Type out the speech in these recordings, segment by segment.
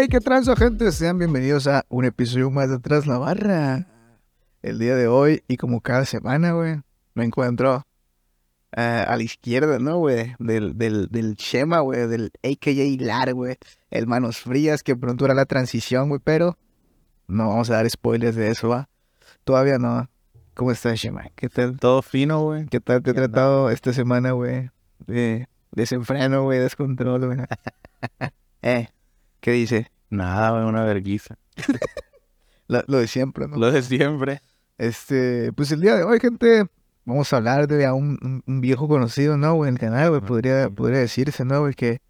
Hey, qué transo, gente. Sean bienvenidos a un episodio más de Atrás la Barra. El día de hoy, y como cada semana, güey, me encuentro eh, a la izquierda, ¿no, güey? Del, del, del Shema, güey, del AKA Lar, güey. El Manos Frías, que pronto hará la transición, güey, pero no vamos a dar spoilers de eso, ¿va? Todavía no. ¿Cómo estás, Shema? ¿Qué tal? Todo fino, güey. ¿Qué tal te he tratado esta semana, güey? De desenfreno, güey, descontrol, güey. eh, ¿qué dice? Nada, una verguiza. Lo, de siempre, ¿no? Lo de siempre. Este, pues el día de hoy, gente, vamos a hablar de a un, viejo conocido, ¿no, güey? En el canal, güey, podría, podría decirse, ¿no, güey? Que,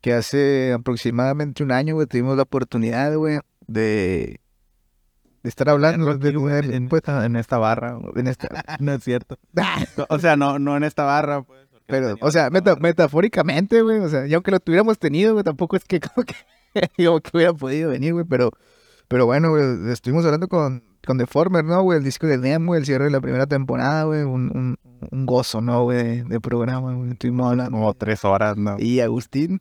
que hace aproximadamente un año, güey, tuvimos la oportunidad, güey, de, de estar hablando de, de- en, pues, en esta barra. en esta... No es cierto. O sea, no, no en esta barra, pues. Pero, o sea, meta- metafóricamente, güey, o sea, y aunque lo tuviéramos tenido, güey, tampoco es que como que, como que hubiera podido venir, güey, pero, pero bueno, güey, estuvimos hablando con, con Deformer, ¿no, güey? El disco de Dem, güey, el cierre de la primera temporada, güey, un, un, un gozo, ¿no, güey, de, de programa, güey, estuvimos hablando. Como tres horas, ¿no? Y Agustín,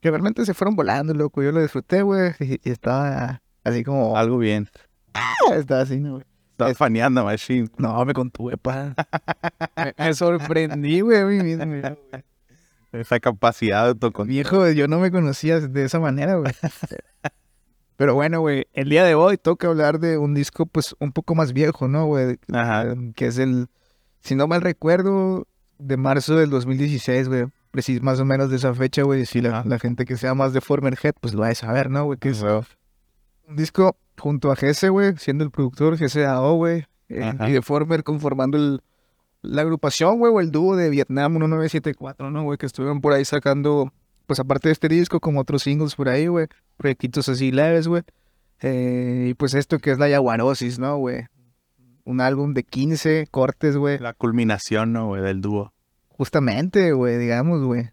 que realmente se fueron volando, loco, yo lo disfruté, güey, y, y estaba así como, Algo bien. estaba así, ¿no, güey? Estaba faneando, machine. No, me contuve, pa. me, me sorprendí, güey. Esa capacidad de autocontrol. Viejo, yo no me conocía de esa manera, güey. Pero bueno, güey, el día de hoy toca hablar de un disco, pues, un poco más viejo, ¿no, güey? Ajá. Eh, Que es el, si no mal recuerdo, de marzo del 2016, güey. Precis, más o menos de esa fecha, güey. Si la, la gente que sea más de Former Head, pues lo va a saber, ¿no, güey? Que es un disco junto a Gese, güey, siendo el productor, GSAO, güey. eh, Ajá. y de Former conformando el, la agrupación, güey, o el dúo de Vietnam 1974, ¿no, güey? Que estuvieron por ahí sacando, pues aparte de este disco, como otros singles por ahí, güey. Proyectitos así leves, güey. Eh, y pues esto que es la Yaguarosis, ¿no, güey? Un álbum de 15 cortes, güey. La culminación, ¿no, güey? Del dúo. Justamente, güey, digamos, güey.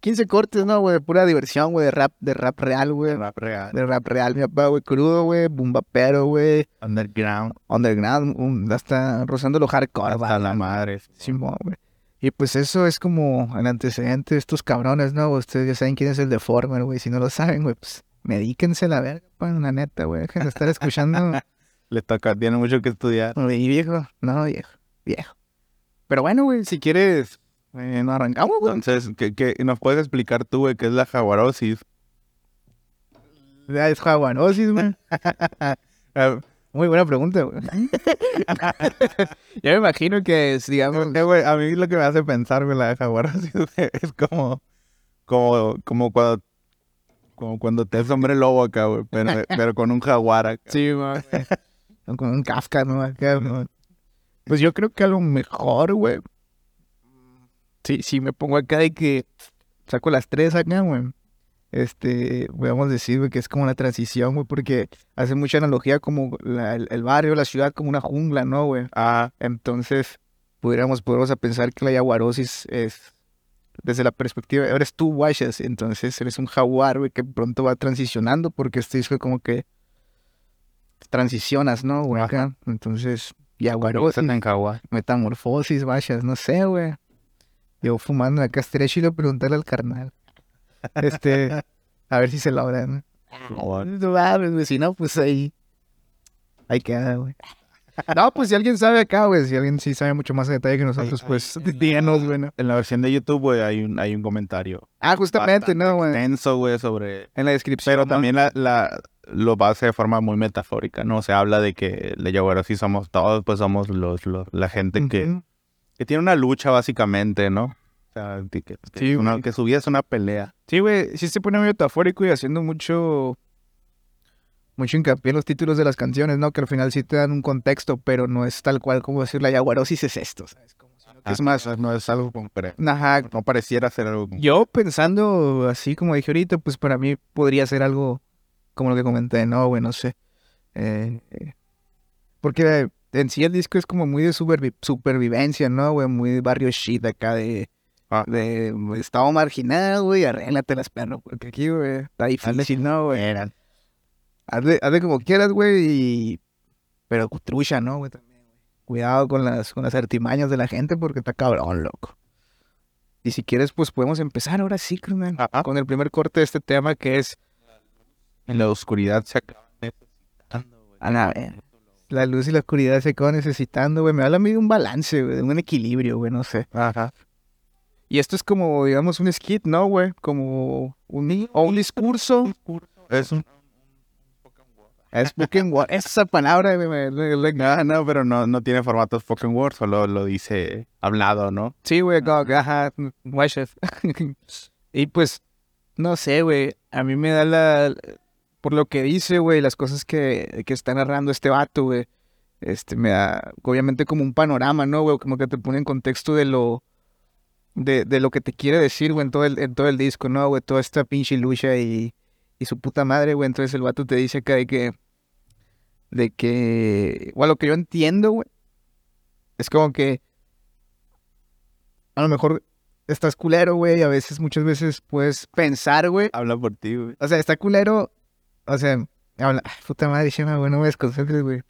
15 cortes, ¿no, güey? Pura diversión, güey, de rap, de rap real, güey. Rap real. De rap real, mi papá, güey, crudo, güey, bumbapero, güey. Underground. Underground, un, hasta rozando lo hardcore, Hasta la madre. Simón, güey. Y pues eso es como el antecedente de estos cabrones, ¿no? Ustedes ya saben quién es el Deformer, güey. Si no lo saben, güey, pues medíquense la verga, pa, la neta, güey. Dejen de estar escuchando. Le toca, tiene mucho que estudiar. Güey, viejo, no, viejo, viejo. Pero bueno, güey, si quieres, eh, nos arrancamos, güey. Entonces, ¿qué, qué, ¿nos puedes explicar tú, güey, qué es la jaguarosis? Es jaguarosis, güey. Eh, Muy buena pregunta, güey. Yo me imagino que es, digamos, Eh, güey, a mí lo que me hace pensar, güey, la jaguarosis güey, es como, como, como cuando, como cuando te es hombre lobo acá, güey, pero, pero con un jaguar acá. Sí, güey. Con un Kafka, ¿no? Acá, ¿no? Pues yo creo que a lo mejor, güey. Sí, sí, me pongo acá de que saco las tres acá, güey. Este, podemos decir, güey, que es como la transición, güey, porque hace mucha analogía como la- el, el barrio, la ciudad como una jungla, ¿no, güey? Ah, Entonces, pudiéramos, podemos a pensar que la yaguarosis es, desde la perspectiva, eres tú, guayas, entonces eres un jaguar, güey, que pronto va transicionando, porque este disco como que transicionas, ¿no, güey? Entonces, se yaguarosis, en jaguar. metamorfosis, guayas, no sé, güey. Yo fumando acá, estaría chido preguntarle al carnal. Este, a ver si se logra, ¿no? Jaguar. No mames, güey, si no, pues ahí. Ahí queda, güey. No, pues si alguien sabe acá, güey, si alguien sí sabe mucho más a detalle que nosotros, pues ahí- díganos, güey. ¿no? En la versión de YouTube, güey, hay un, hay un comentario Ah, justamente, ¿no, güey? tenso, güey, sobre... En la descripción. Pero ¿no? también la, la, lo hace de forma muy metafórica, ¿no? Se habla de que la jaguarosis somos todos, pues somos los, los la gente que tiene una lucha, básicamente, ¿no? O sea, que, que- Sí, una- que su vida es una pelea. Sí, güey, sí se pone muy metafórico y haciendo mucho. Mucho hincapié en los títulos de las canciones, ¿no? Que al final sí te dan un contexto, pero no es tal cual como decir la yaguarosis es esto, ¿sabes? Como que es más. no es algo concreto. Ajá, No pareciera ser algo concreto. Yo pensando así como dije ahorita, pues para mí podría ser algo como lo que comenté, ¿no? Güey, no sé. Eh, eh, porque en sí el disco es como muy de supervi- supervivencia, ¿no, güey? Muy barrio shit acá de... Ah. De estado marginal, güey, arréglatelas, perro, porque aquí, güey, está difícil, ¿no, güey? Hazle, hazle como quieras, güey, y... Pero trucha, ¿no, güey? También, güey. Cuidado con las, con las artimañas de la gente porque está cabrón, loco. Y si quieres, pues podemos empezar ahora sí, carnal. Ajá. Con el primer corte de este tema que es En la oscuridad se acaba necesitando, güey. A la ver. La luz y la oscuridad se acaban necesitando, güey. Me habla a mí de un balance, güey, de un equilibrio, güey, no sé. Ajá. Y esto es como, digamos, un skit, ¿no, güey? Como un, o un discurso. Es un... Es spoken word. Esa palabra, güey, me- me- me- No, no, pero no, no tiene formato spoken word, solo lo dice hablado, ¿no? Sí, güey, ajá, y pues, no sé, güey, a mí me da la, por lo que dice, güey, las cosas que, que está narrando este vato, güey, este, me da, obviamente como un panorama, ¿no, güey? Como que te pone en contexto de lo, de, de lo que te quiere decir, güey, en todo el, en todo el disco, ¿no, güey? Toda esta pinche lucha y, y su puta madre, güey, entonces el vato te dice acá de que, de que, bueno, lo que yo entiendo, güey, es como que a lo mejor estás culero, güey, y a veces, muchas veces puedes pensar, güey. Habla por ti, güey. O sea, está culero, o sea, habla, puta madre, Shema, güey, no me desconcentres, güey.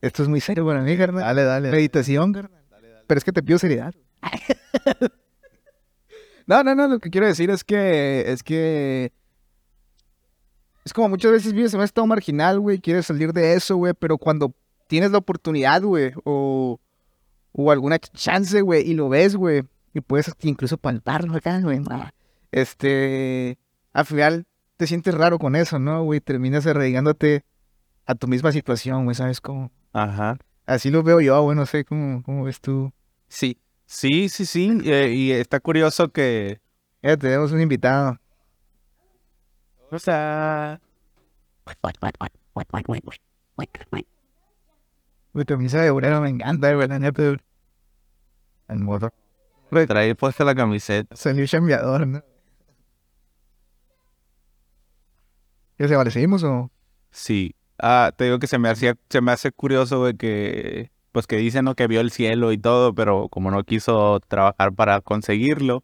Esto es muy serio para mí, carnal. Dale, dale. Meditación, carnal. Pero es que te pido seriedad. no, no, no, lo que quiero decir es que, es que... Es como muchas veces vives en un estado marginal, güey, quieres salir de eso, güey, pero cuando tienes la oportunidad, güey, o, o alguna ch- chance, güey, y lo ves, güey, y puedes incluso palparlo acá, güey, este, al final te sientes raro con eso, ¿no, güey? Terminas arraigándote a tu misma situación, güey, ¿sabes cómo? Ajá. Así lo veo yo, güey, no sé cómo, cómo ves tú. Sí. Sí, sí, sí. eh, y está curioso que... Ya tenemos un invitado. O sea... Mi camisa de obrero me encanta, güey, la neta. güey. El modo. Trae puesta la camiseta. Salió chambeador, ¿no? ¿Qué se vale? ¿Seguimos o...? Sí. Ah, te digo que se me hacía, se me hace curioso, güey, que pues que dice, ¿no? Que vio el cielo y todo, pero como no quiso trabajar para conseguirlo,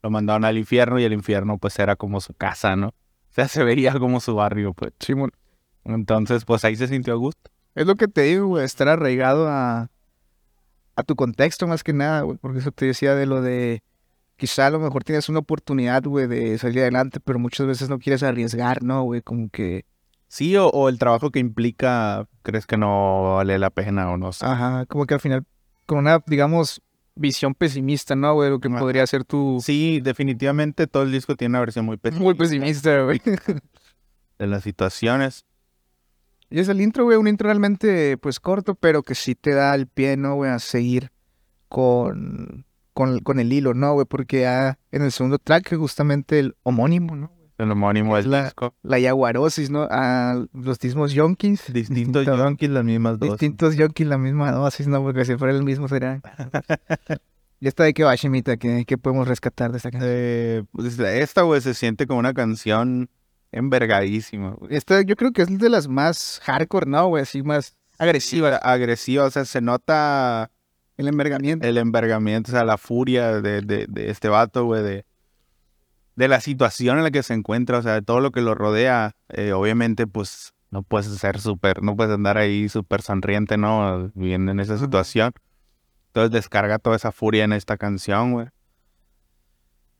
lo mandaron al infierno y el infierno pues era como su casa, ¿no? O sea, se vería como su barrio, pues. Simón. Entonces, pues ahí se sintió a gusto. Es lo que te digo, güey, estar arraigado a, a tu contexto más que nada, güey, porque eso te decía de lo de, quizá a lo mejor tienes una oportunidad, güey, de salir adelante, pero muchas veces no quieres arriesgar, ¿no, güey? Como que, Sí, o, o el trabajo que implica, ¿crees que no vale la pena o no sé? ajá, como que al final, con una, digamos, visión pesimista, ¿no, güey? Lo que Ajá. podría ser tu... Sí, definitivamente todo el disco tiene una versión muy pesimista Muy pesimista, güey. de las situaciones. Y es el intro, güey, un intro realmente, pues, corto, pero que sí te da el pie, ¿no, güey? A seguir con, con, con el hilo, ¿no, güey? Porque ya en el segundo track, justamente el homónimo, ¿no? El homónimo Es la- disco. La yaguarosis, ¿no? A los mismos yonkis. Distintos Distinto- yonkis, las mismas dos. Distintos yonkis, la misma dosis, ¿no? Porque si fuera el mismo será. ¿Y esta de qué va, Shemita? ¿Qué, qué podemos rescatar de esta canción? Eh, pues, esta, güey, se siente como una canción envergadísima. Esta yo creo que es de las más hardcore, ¿no, güey? Así más agresivas. Agresiva, o sea, se nota El envergamiento. el envergamiento, o sea, la furia de, de, de este vato, güey, de, de la situación en la que se encuentra, o sea, de todo lo que lo rodea. Eh, obviamente, pues, no puedes ser súper, no puedes andar ahí súper sonriente, ¿no? Viviendo en esa situación. Entonces descarga toda esa furia en esta canción, güey.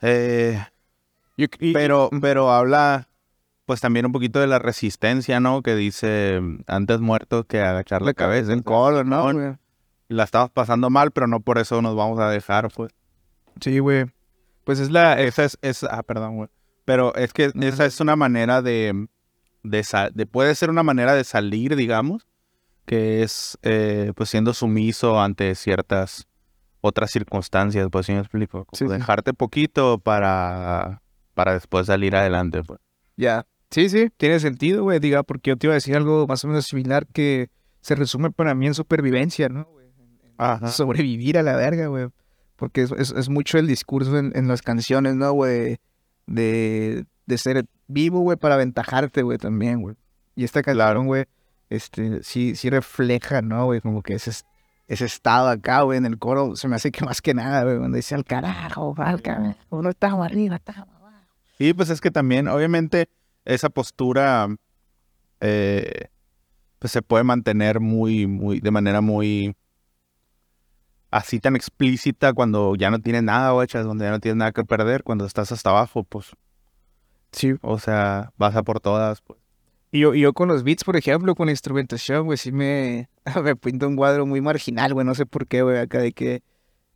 Eh, pero, pero habla, pues también un poquito de la resistencia, ¿no? Que dice, antes muerto que agachar la cabeza. el colo, ¿no? La estamos pasando mal, pero no por eso nos vamos a dejar, pues. Sí, güey. Pues es la... Esa es, es ah, perdón, güey. Pero es que esa es una manera de, de, de- puede ser una manera de salir, digamos, que es, eh, pues, siendo sumiso ante ciertas otras circunstancias, pues, ¿sí me explico? Sí, sí. dejarte poquito para, para después salir adelante, pues. Ya. Sí, sí, tiene sentido, güey. Diga, porque yo te iba a decir algo más o menos similar que se resume para mí en supervivencia, ¿no? güey? Ajá. Sobrevivir a la verga, güey. Porque es, es- es mucho el discurso en, en las canciones, ¿no, güey? De, de ser vivo, güey, para aventajarte, güey, también, güey. Y esta canción, güey, este, sí, sí refleja, ¿no, güey? Como que ese, es- ese estado acá, güey, en el coro, se me hace que más que nada, güey, cuando dice al carajo, al carajo, no estamos arriba, estamos abajo. Sí, pues es que también, obviamente, esa postura eh, pues se puede mantener muy, muy, de manera muy así tan explícita cuando ya no tienes nada, guachas, donde ya no tienes nada que perder, cuando estás hasta abajo, pues, Sí, o sea, vas a por todas, pues. Y yo, y yo con los beats, por ejemplo, con instrumentación, güey, sí me, me pinto un cuadro muy marginal, güey, no sé por qué, güey, acá de que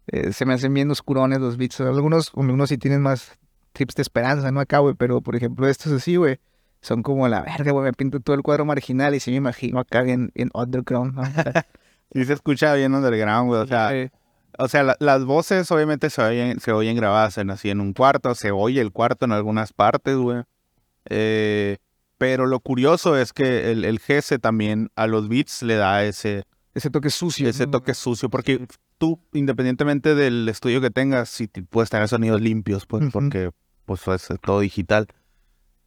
eh, se me hacen bien oscurones los beats. Algunos, algunos sí tienen más trips de esperanza, ¿no? Acá, güey, pero por ejemplo estos así, güey, son como la verga, güey, me pinto todo el cuadro marginal y sí me imagino acá en, en underground, ¿no? Sí se escucha bien underground, güey, o sea... O sea, la- las voces obviamente se oyen, se oyen grabadas en, así en un cuarto, se oye el cuarto en algunas partes, güey. Eh, pero lo curioso es que el, el GS también a los beats le da ese, Ese toque sucio. ese toque sucio, porque tú, independientemente del estudio que tengas, si puedes tener sonidos limpios, pues, porque pues es todo digital.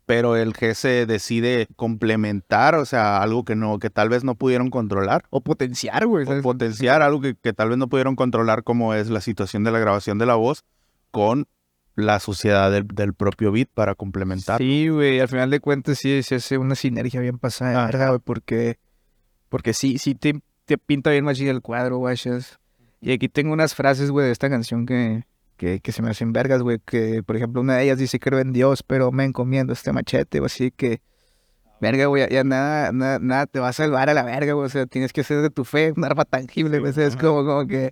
Pero el GS decide complementar, o sea, algo que no, que tal vez no pudieron controlar O potenciar, güey. potenciar algo que, que tal vez no pudieron controlar como es la situación de la grabación de la voz con la suciedad del, del propio beat para complementar. Sí, güey, al final de cuentas sí se hace una sinergia bien pasada, Ajá. verga, güey, porque, porque sí, sí te, te pinta bien machín el cuadro, güey. Y aquí tengo unas frases, güey, de esta canción que, que, que se me hacen vergas, güey, que, por ejemplo, una de ellas dice, creo en Dios, pero me encomiendo este machete, o así que, verga, güey, ya nada, nada, nada te va a salvar a la verga, güey, o sea, tienes que hacer de tu fe un arma tangible, güey, o sea, es como, como que,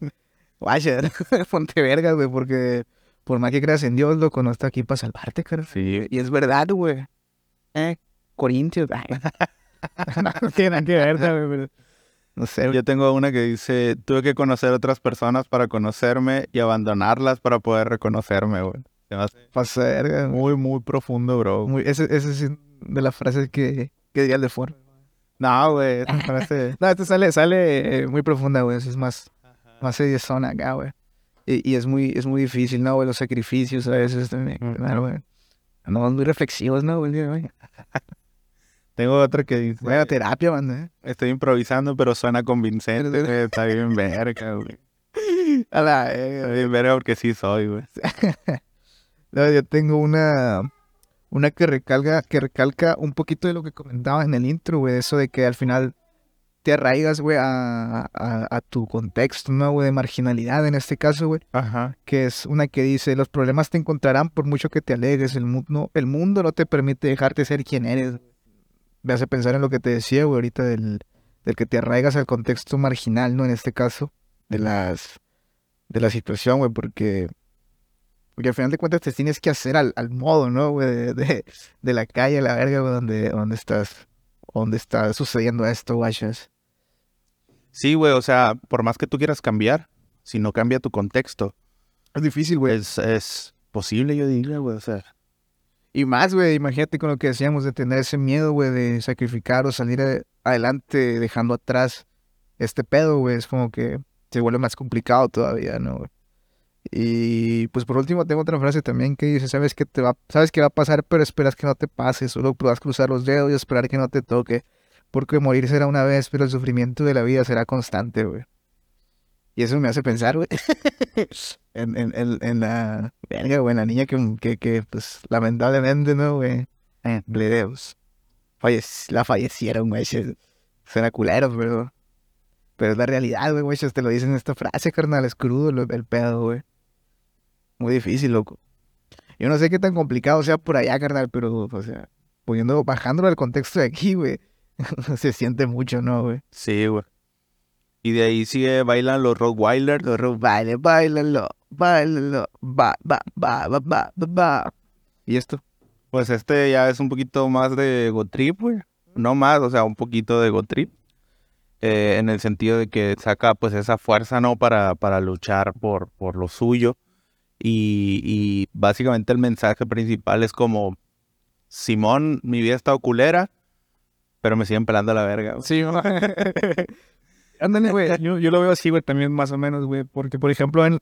guaya, ponte vergas, güey, porque por más que creas en Dios, loco, no está aquí para salvarte, cara. Sí. Y es verdad, güey. Eh, Corintios. no tiene nada que ver, ¿sabes? No sé. Yo tengo una que dice, tuve que conocer otras personas para conocerme y abandonarlas para poder reconocerme, güey. Güey. muy, muy profundo, bro. Muy- ese, ese es de las frases que, que diría el de Ford. No, güey, frase... No, este sale, sale eh, muy profunda, güey. Es más, más acá, güey. Y, y es muy, es muy difícil, ¿no, güey? Los sacrificios a veces también, Mm. güey. Andamos muy reflexivos, ¿no, güey? Tengo otra que dice, Buena terapia, banda, ¿eh? estoy improvisando pero suena convincente, güey, está bien verga, güey. A la Está bien verga porque sí soy, güey. No, yo tengo una, una que recalca, que recalca un poquito de lo que comentaba en el intro, güey, eso de que al final te arraigas, güey, a, a, a tu contexto, ¿no, güey? De marginalidad en este caso, güey, Ajá. que es una que dice, los problemas te encontrarán por mucho que te alegres, el mundo, el mundo no te permite dejarte ser quien eres. Me hace pensar en lo que te decía, güey, ahorita del, del que te arraigas al contexto marginal, ¿no? En este caso, de las, de la situación, güey, porque... Porque al final de cuentas te tienes que hacer al, al modo, ¿no, güey? De, de, de la calle, la verga, güey, donde, donde estás, donde está sucediendo esto, guachas. Sí, güey, o sea, por más que tú quieras cambiar, si no cambia tu contexto, Es difícil, güey. es, es posible, yo diría, güey, o sea. Y más, güey, imagínate con lo que decíamos de tener ese miedo, güey, de sacrificar o salir a- adelante dejando atrás este pedo, güey. Es como que se vuelve más complicado todavía, ¿no? Y pues por último tengo otra frase también que dice, sabes que te va, sabes que va a pasar, pero esperas que no te pase, solo puedas cruzar los dedos y esperar que no te toque, porque morir será una vez, pero el sufrimiento de la vida será constante, güey. Y eso me hace pensar, güey, en, en, en, en la verga, güey, en la niña que, que, que pues lamentablemente, ¿no, güey? Eh, bledeos. La fallecieron, güey. Suena culero, pero... Pero es la realidad, güey, güey. Te lo dicen en esta frase, carnal. Es crudo lo- el pedo, güey. Muy difícil, loco. Yo no sé qué tan complicado sea por allá, carnal, pero, o sea, poniendo, bajándolo al contexto de aquí, güey. se siente mucho, ¿no, güey? Sí, güey. Y de ahí sigue bailan los Rottweilers. Los ro- baile, bailalo, bailalo, ba, ba, ba, ba, ba, ba, ba. ¿Y esto? Pues este ya es un poquito más de Go Trip, güey. No más, o sea, un poquito de Go Trip. Eh, en el sentido de que saca pues esa fuerza, ¿no? Para, para luchar por, por lo suyo. Y, y básicamente el mensaje principal es como, Simón, mi vida está culera, pero me siguen pelando la verga. güey". Sí, Ándale, güey. Yo, yo lo veo así, güey, también más o menos, güey. Porque, por ejemplo, en,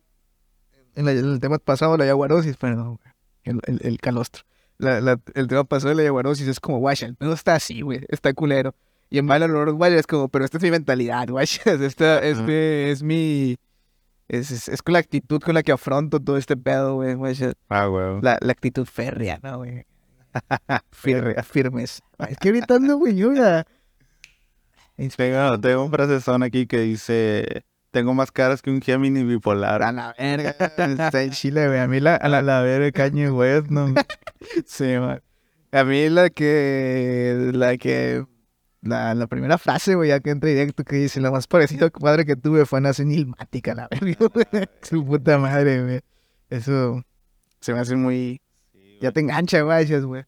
en, la- en el tema pasado, la yaguarosis, perdón, güey. El, el, el calostro. La, la- el tema pasado de la yaguarosis es como, guay, el pedo está así, güey. Está culero. Y en Baila los guay es como, pero esta es mi mentalidad, guay. Esta, este es mi... Es, es, es con la actitud con la que afronto todo este pedo, güey. Ah, güey. La, la actitud férrea, ¿no, güey? Firme, firmes. Es que ahorita ando, güey, yo ya... Tengo, tengo un frasezón aquí que dice, tengo más caras que un Gemini bipolar. A la verga. Está en Chile, güey. A mí la, a la, la verga Kanye West, no. sí, man. A mí la que, la que, la, la primera frase, güey, ya que entra directo, que dice, lo más parecido padre que tuve fue una senilmática, la verga, güey. Su puta madre, güey. Eso se me hace muy, ya te engancha, güey, güey.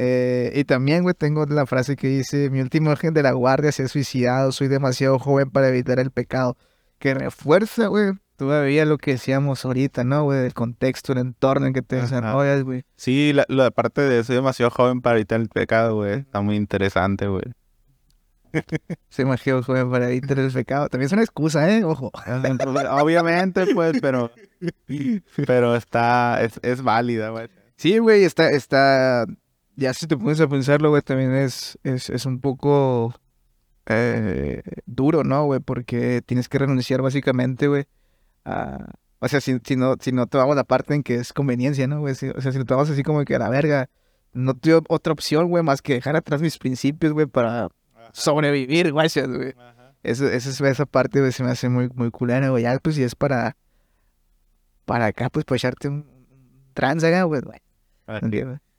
Eh, y también, güey, tengo la frase que dice, mi último ángel de la guardia se ha suicidado, soy demasiado joven para evitar el pecado. Que refuerza, güey, todavía lo que decíamos ahorita, ¿no, güey? El contexto, el entorno en que te desarrollas, güey. Sí, la, la parte de soy demasiado joven para evitar el pecado, güey. Está muy interesante, güey. Soy demasiado joven para evitar el pecado. También es una excusa, ¿eh? Ojo. Obviamente, pues, pero. Pero está. Es, es válida, güey. Sí, güey, está, está, ya si te pones a pensarlo, güey, también es, es, es un poco eh, duro, ¿no, güey? Porque tienes que renunciar básicamente, güey, a... O sea, si, si, no, si no tomamos la parte en que es conveniencia, ¿no, güey? Si- o sea, si lo tomamos así como que a la verga, no tuve otra opción, güey, más que dejar atrás mis principios, güey, para sobrevivir, güey, güey. Eso, eso es- esa parte, güey, se me hace muy, muy culera, güey. Ya, pues, si es para, para acá, pues, para echarte un, un trans acá, güey, güey.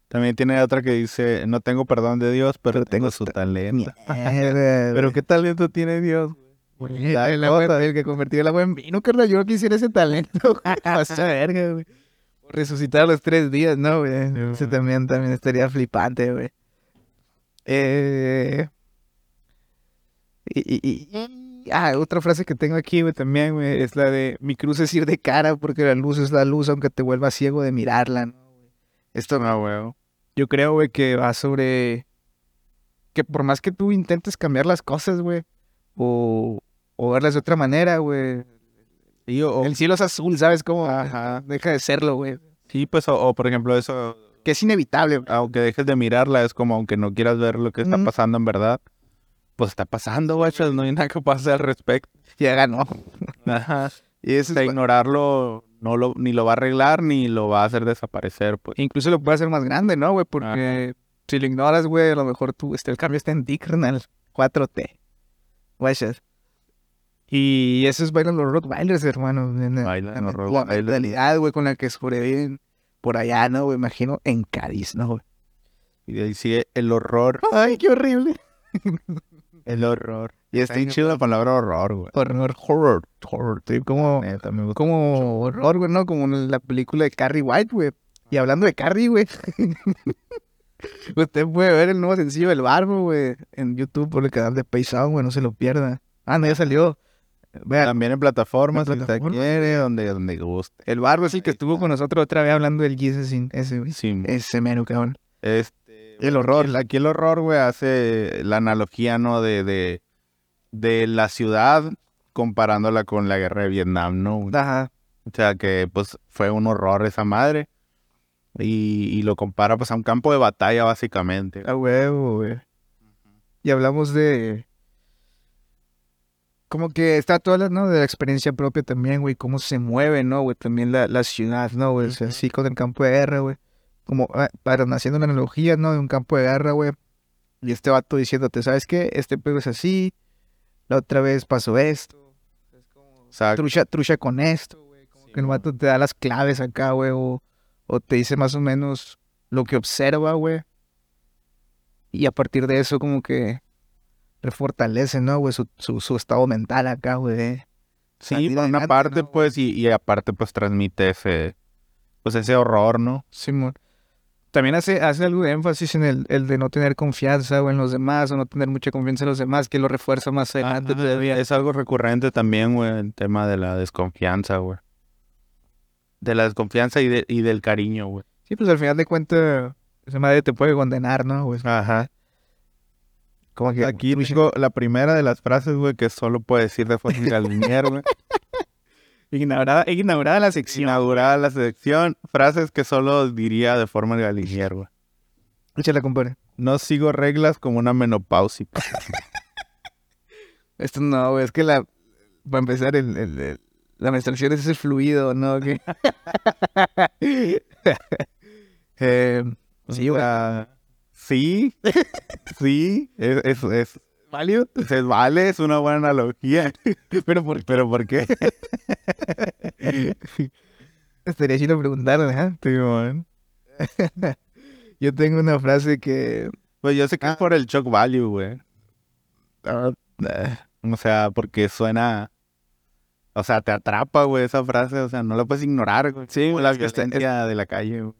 También tiene otra que dice: No tengo perdón de Dios, pero, Pero tengo, su ta- talento. Mierda, Pero qué talento tiene Dios, güey. La- el, agua- el que convirtió el agua en vino, carnal. Yo no quisiera ese talento. güey. Vas a verga, güey. Resucitar los tres días, ¿no, güey? Güey. también, también estaría flipante, güey. Eh... Y, y- y- y- Ah, otra frase que tengo aquí, güey, también, güey, es la de mi cruz es ir de cara porque la luz es la luz, aunque te vuelvas ciego de mirarla, ¿no? Esto No, güey. Yo creo, güey, que va sobre que por más que tú intentes cambiar las cosas, güey, o, o verlas de otra manera, güey, o, el cielo es azul, ¿sabes cómo? Ajá. Deja de serlo, güey. sí, pues, o, o, por ejemplo, eso. Que es inevitable, güey. Aunque dejes de mirarla, es como aunque no quieras ver lo que está pasando en verdad. Pues está pasando, güey. No hay nada que hacer al respecto. Ya ganó. Ajá. Y eso O sea, es, ignorarlo no lo, ni lo va a arreglar ni lo va a hacer desaparecer, pues. incluso lo puede hacer más grande, ¿no, güey? Porque si lo ignoras, güey, a lo mejor tú, este, el cambio está en ti, carnal. 4T. Guachas. Y eso es bailan los Rottweilers, hermano. la- Bailan los la Rottweilers. mentalidad, güey, con la que sobreviven por allá, ¿no, güey? Imagino en Cádiz, ¿no, güey? Y de ahí sigue el horror. Ay, qué horrible. El horror. Y está bien no. chido la palabra horror, güey. Horror, horror, horror. Sí, como, Neta, me gusta. como horror, güey, ¿no? Como en la película de Carrie White, güey. Y hablando de Carrie, güey. Usted puede ver el nuevo sencillo del Barbo, güey, en YouTube por el canal de Paysound, güey, no se lo pierda. Ah, no, ya salió. Vean, También en plataformas, En plataformas. quiere, donde, donde guste. el Barbo es el que estuvo con nosotros otra vez hablando del Jesus ese, güey. Sí, Ese mero, cabrón. este, El horror. Aquí, aquí el horror, güey, hace la analogía, ¿no? De, de, de la ciudad comparándola con la guerra de Vietnam, ¿no? O Ajá. sea, que pues fue un horror esa madre. Y, y lo compara pues a un campo de batalla, básicamente. A huevo, güey. Y hablamos de. Como que está toda la, ¿no? De la experiencia propia también, güey. Cómo se mueve, ¿no, güey? También la, la ciudad, ¿no, güey? O sea, así con el campo de guerra, güey. Como, ah, para haciendo una analogía, ¿no? De un campo de guerra, güey. Y este vato diciéndote, ¿sabes qué? Este pego es así. La otra vez pasó esto. O sea, Trucha, trucha con esto, güey. Como Sí, que el vato te da las claves acá, güey. O, o te dice más o menos lo que observa, güey. Y a partir de eso, como que refortalece, ¿no, güey? Su, su, su estado mental acá, güey. sí, por una parte, ¿no? pues, y, y aparte, pues, transmite ese, pues, ese horror, ¿no? Simón. También hace, hace algo de énfasis en el, el de no tener confianza, güey, en los demás, o no tener mucha confianza en los demás, que lo refuerza más adelante todavía. Es algo recurrente también, güey, el tema de la desconfianza, güey. De la desconfianza y, de, y del cariño, güey. Sí, pues al final de cuentas, esa madre te puede condenar, ¿no, güey? Ajá. Como que Aquí tengo la primera de las frases, güey, que solo puede decir de forma galinier, güey. Ignorada, ignorada la sección. Inaugurada la sección, frases que solo diría de forma galinier, güey. Échala, compadre. No sigo reglas como una menopáusica. Esto no, güey, es que la. Para empezar, el, el- el- la menstruación es ese fluido, ¿no? Que... eh, sí, güey. sea, sí, sí, es, es, es, ¿Válido? se vale, es una buena analogía. Pero por ¿Pero por qué? Estaría chido preguntarle, ¿eh? Man. Yo tengo una frase que... Pues yo sé que es por el shock value, güey. ah, ah, O sea, porque suena... O sea, te atrapa, güey, esa frase. O sea, no la puedes ignorar, güey. Sí, Como la es violencia de la calle, güey.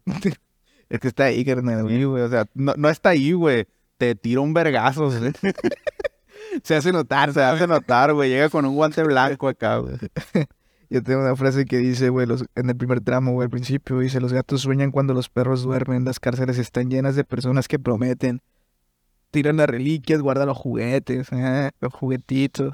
es que está ahí, carnal, güey. Güey. O sea, no, no está ahí, güey. Te tira un vergazo. Se hace notar, Se hace notar, güey. Llega con un guante blanco acá, güey. Yo tengo una frase que dice, güey, en el primer tramo, güey, al principio, dice, los gatos sueñan cuando los perros duermen, las cárceles están llenas de personas que prometen, tiran las reliquias, guardan los juguetes, ah, los juguetitos.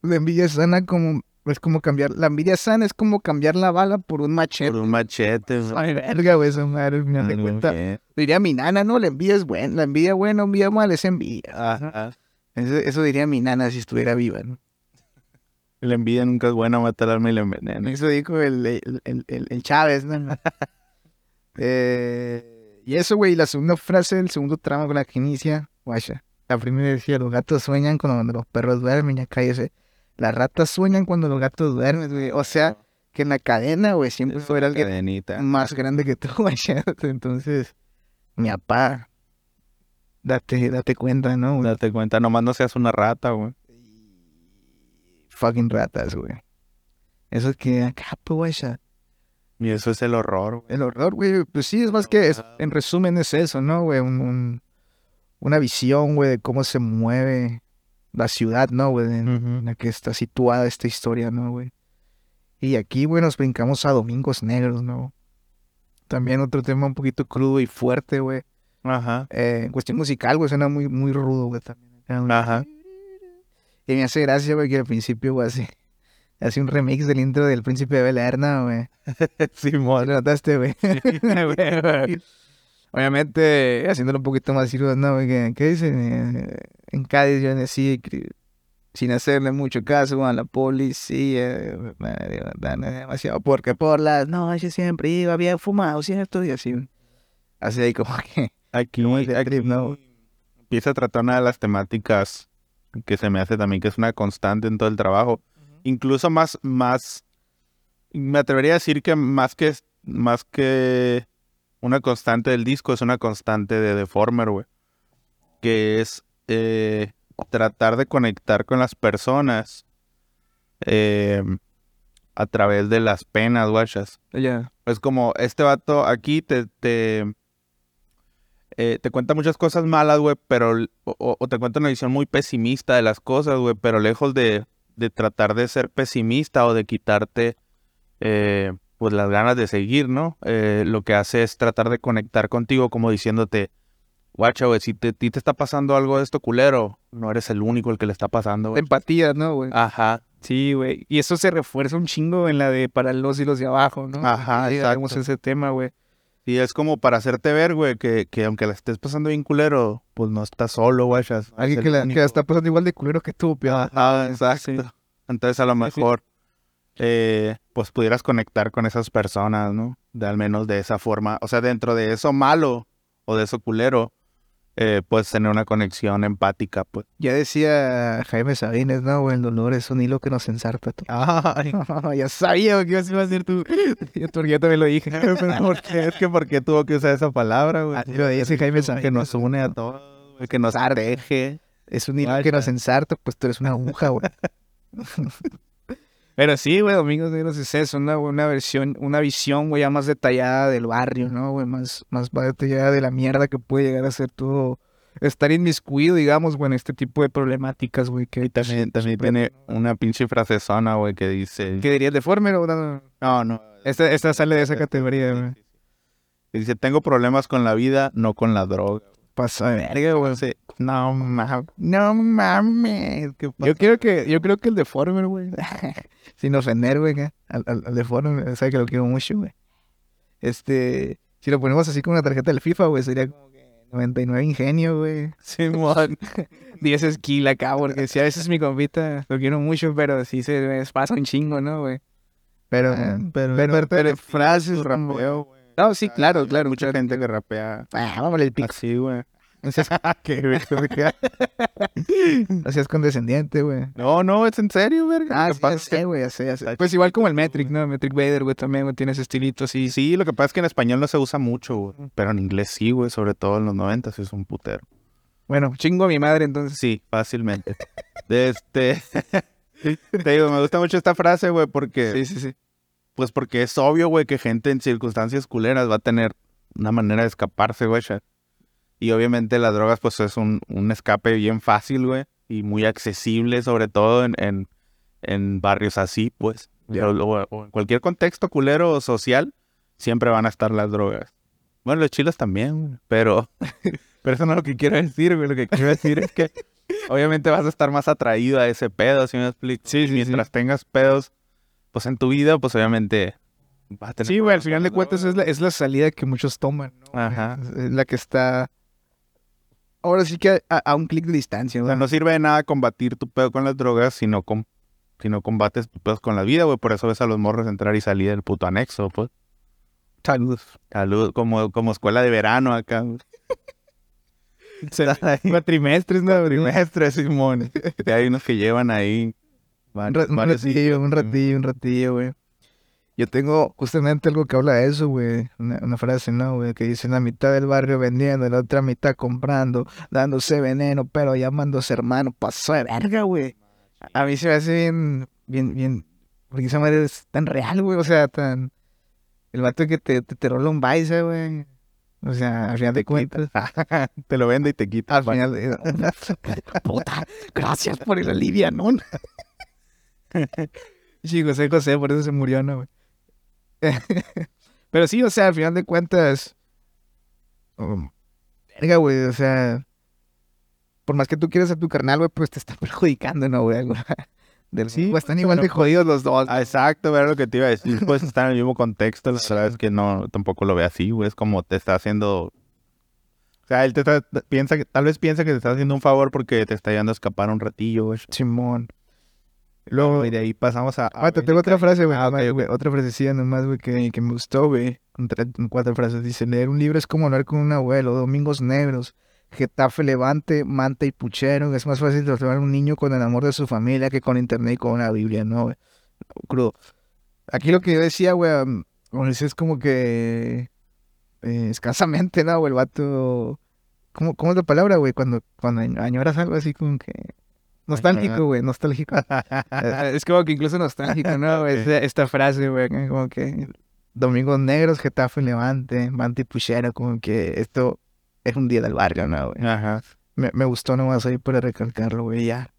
La envidia sana como, es como cambiar, la envidia sana es como cambiar la bala por un machete. Por un machete. Ay, verga, güey, esa madre, me hace Algo cuenta. Diría mi nana, no, la envidia es buena, la envidia buena, envidia mal, es envidia. Ajá. Eso, eso diría mi nana si estuviera viva, ¿no? La envidia nunca es buena, mata el alma y la envenena. Eso dijo el, el, el, el- el Chávez, ¿no? Eh, y eso, güey, la segunda frase del segundo tramo con la que inicia, guacha. La primera decía, los gatos sueñan cuando los perros duermen, ya cállese. Las ratas sueñan cuando los gatos duermen, güey. O sea, que en la cadena, güey, siempre fuera alguien cadenita. más grande que tú, guacha. Entonces, mi papá, date, date cuenta, ¿no? güey? Date cuenta, nomás no seas una rata, güey. Fucking ratas, güey. Eso es que acá, pues, guacha. Y eso es el horror, güey. El horror, güey, pues sí, es más que, es- en resumen es eso, ¿no, güey? Un, un- una visión, güey, de cómo se mueve la ciudad, ¿no, güey? En, en la que está situada esta historia, ¿no, güey? Y aquí, güey, nos brincamos a Domingos Negros, ¿no? También otro tema un poquito crudo y fuerte, güey. Ajá. Eh, en cuestión musical, güey, suena muy, muy rudo, güey, también. Güey. Ajá. Y me hace gracia, güey, que al principio, güey, hace, hace un remix del intro del Príncipe de Bel Air, ¿no, güey? Simón. ¿Lo notaste, güey? Obviamente, haciéndolo un poquito más ¿no? güey? ¿Qué, qué dicen? Eh, en Cádiz yo nací sin hacerle mucho caso a la policía. demasiado porque por las noches siempre iba bien fumado, ¿cierto? Y así. Así ahí como que... Aquí, aquí ¿no? empieza a tratar una de las temáticas que se me hace también que es una constante en todo el trabajo. Incluso más, más, me atrevería a decir que más que, más que una constante del disco, es una constante de Deformer, güey. Que es eh, tratar de conectar con las personas eh, a través de las penas, guachas. Ya. Es como, este vato aquí te, te, eh, te cuenta muchas cosas malas, güey, pero, o te cuenta una visión muy pesimista de las cosas, güey, pero lejos de, de tratar de ser pesimista o de quitarte, eh, pues, las ganas de seguir, ¿no? Eh, lo que hace es tratar de conectar contigo como diciéndote, guacha, güey, si te, a ti te está pasando algo de esto culero, no eres el único el que le está pasando, güey. Empatía, ¿no, güey? Ajá, Sí, güey. Y eso se refuerza un chingo en la de para los y los de abajo, ¿no? Ajá, Sí, exacto. ese tema, güey. Y es como para hacerte ver, güey, que, que aunque la estés pasando bien culero, pues no estás solo, güey. Alguien que la, que la está pasando igual de culero que tú, pio. Ah, exacto. Sí. Entonces a lo mejor, eh, pues pudieras conectar con esas personas, ¿no? De al menos de esa forma. O sea, dentro de eso malo o de eso culero, eh, puedes tener una conexión empática, pues. Ya decía Jaime Sabines, ¿no? El dolor es un hilo que nos ensarta. tú. Ay, ya sabía que ibas a decir tú. Yo, también lo dije. ¿por qué? Es que ¿por qué tuvo que usar esa palabra, güey? Así lo dice Jaime Sabines. Que nos une a todos, güey, que nos arreje. Es un hilo Guacha. que nos ensarta, pues tú eres una aguja, güey. Pero sí, güey, Domingos Negros es eso, güey? Una versión, una visión, güey, ya más detallada del barrio, ¿no, güey? Más, más detallada de la mierda que puede llegar a ser todo... Estar inmiscuido, digamos, güey, en este tipo de problemáticas, güey, que... Y también, también tiene una pinche frasezona, güey, que dice... ¿Qué dirías? ¿Deforme o no? No, no. Esta, esta sale de esa categoría, güey. Dice, tengo problemas con la vida, no con la droga. Pasa de verga, güey. Sí. No mames. No mames. ¿Qué Yo creo que, yo creo que el Deformer, güey. Sin ofender, güey, al, al, al Deformer, sabe que lo quiero mucho, güey. Este, si lo ponemos así con una tarjeta del FIFA, güey, sería como que 99 ingenio, güey. Simón. 10 skill acá, porque si a veces mi compita lo quiero mucho, pero sí se me pasa un chingo, ¿no, güey? Pero, pero, pero, pero, frases, su rapeo, güey. No, sí, claro, claro. Mucha claro. gente que rapea Ah, vámonos el pico. así, güey. No seas, ¿Qué, güey? no seas condescendiente, güey. no, no, es en serio, verga. Ah, Lo sí, que pasa ya es que- sé, güey, ya sé, ya sé. Está Pues igual como el Metric, ¿no? Metric Vader, güey, también, güey, tiene ese estilito así. Sí, lo que pasa es que en español no se usa mucho, güey. Pero en inglés sí, güey. Sobre todo en los 90 sí es un putero. Bueno, chingo a mi madre, entonces. Sí, fácilmente. De este... Te digo, me gusta mucho esta frase, güey, porque... Sí, sí, sí. Pues porque es obvio, güey, que gente en circunstancias culeras va a tener una manera de escaparse, güey. Y obviamente las drogas, pues es un, un escape bien fácil, güey. Y muy accesible, sobre todo en, en, en barrios así, pues. Ya. O, en cualquier contexto culero o social, siempre van a estar las drogas. Bueno, los chilos también, güey. Pero, pero eso no es lo que quiero decir, güey. Lo que quiero decir es que obviamente vas a estar más atraído a ese pedo, si me explico. Sí, sí, Mientras tengas pedos, pues en tu vida, pues obviamente vas a tener Sí, güey, al final de cuentas es la, es la salida que muchos toman, ¿no? Ajá. Es la que está... Ahora sí que a, a un clic de distancia, O güey. sea, no sirve de nada combatir tu pedo con las drogas si no, com- si no combates tu pedo con la vida, güey. Por eso ves a los morros entrar y salir del puto anexo, pues. Saludos. Salud, como, como escuela de verano acá. Cuatrimestres, ¿no? Trimestre, Simón. Hay unos que llevan ahí. Un, ratillo, un ratillo, un ratillo, güey. Yo tengo justamente algo que habla de eso, güey. Una, una frase, ¿no, güey? Que dice, la mitad del barrio vendiendo, la otra mitad comprando, dándose veneno, pero llamándose hermano. Pasó de verga, güey. A mí se me hace bien, bien, bien... Porque esa madre es tan real, güey. O sea, tan... El vato que te, te, te rola un baile, güey. O sea, al final de cuentas... Te lo vende y te quita. Al final de... Puta, gracias por el alivio, ¿no? Sí, José José, por eso se murió, ¿no, güey? Pero sí, o sea, al final de cuentas... um, verga, güey, o sea... Por más que tú quieras a tu carnal, güey, pues te está perjudicando, ¿no, güey? Del, Sí, están pero igual de jodidos los dos. Ah, exacto, era lo que te iba a decir. Puedes estar en el mismo contexto, la verdad es que no, tampoco lo ve así, güey. Es como te está haciendo. O sea, él te está, piensa que, tal vez piensa que te está haciendo un favor porque te está ayudando a escapar un ratillo, güey. Simón. Luego, Y de ahí pasamos a. Ah, te tengo otra frase, güey. Ah, ok, nomás, ok. güey, Otra frasecilla nomás, güey, que, que me gustó, güey. Cuatro frases. Dice, leer un libro es como hablar con un abuelo. Domingos negros. Getafe Levante, Manta y Puchero. Es más fácil tratar a un niño con el amor de su familia que con internet y con una Biblia, ¿no, güey? Crudo. Aquí lo que yo decía, güey, es como que... eh, escasamente, ¿no, güey? El vato... ¿Cómo, cómo es la palabra, güey? Cuando, cuando añ- añoras algo así como que... Nostálgico, güey, nostálgico. Es como que incluso nostálgico, ¿no? Esta, esta frase, güey, como que Domingos Negros, Getafe Levante, Manta y Puchero, como que esto es un día del barrio, ¿no, güey? Ajá. Me, me gustó nomás ahí para recalcarlo, güey, ya.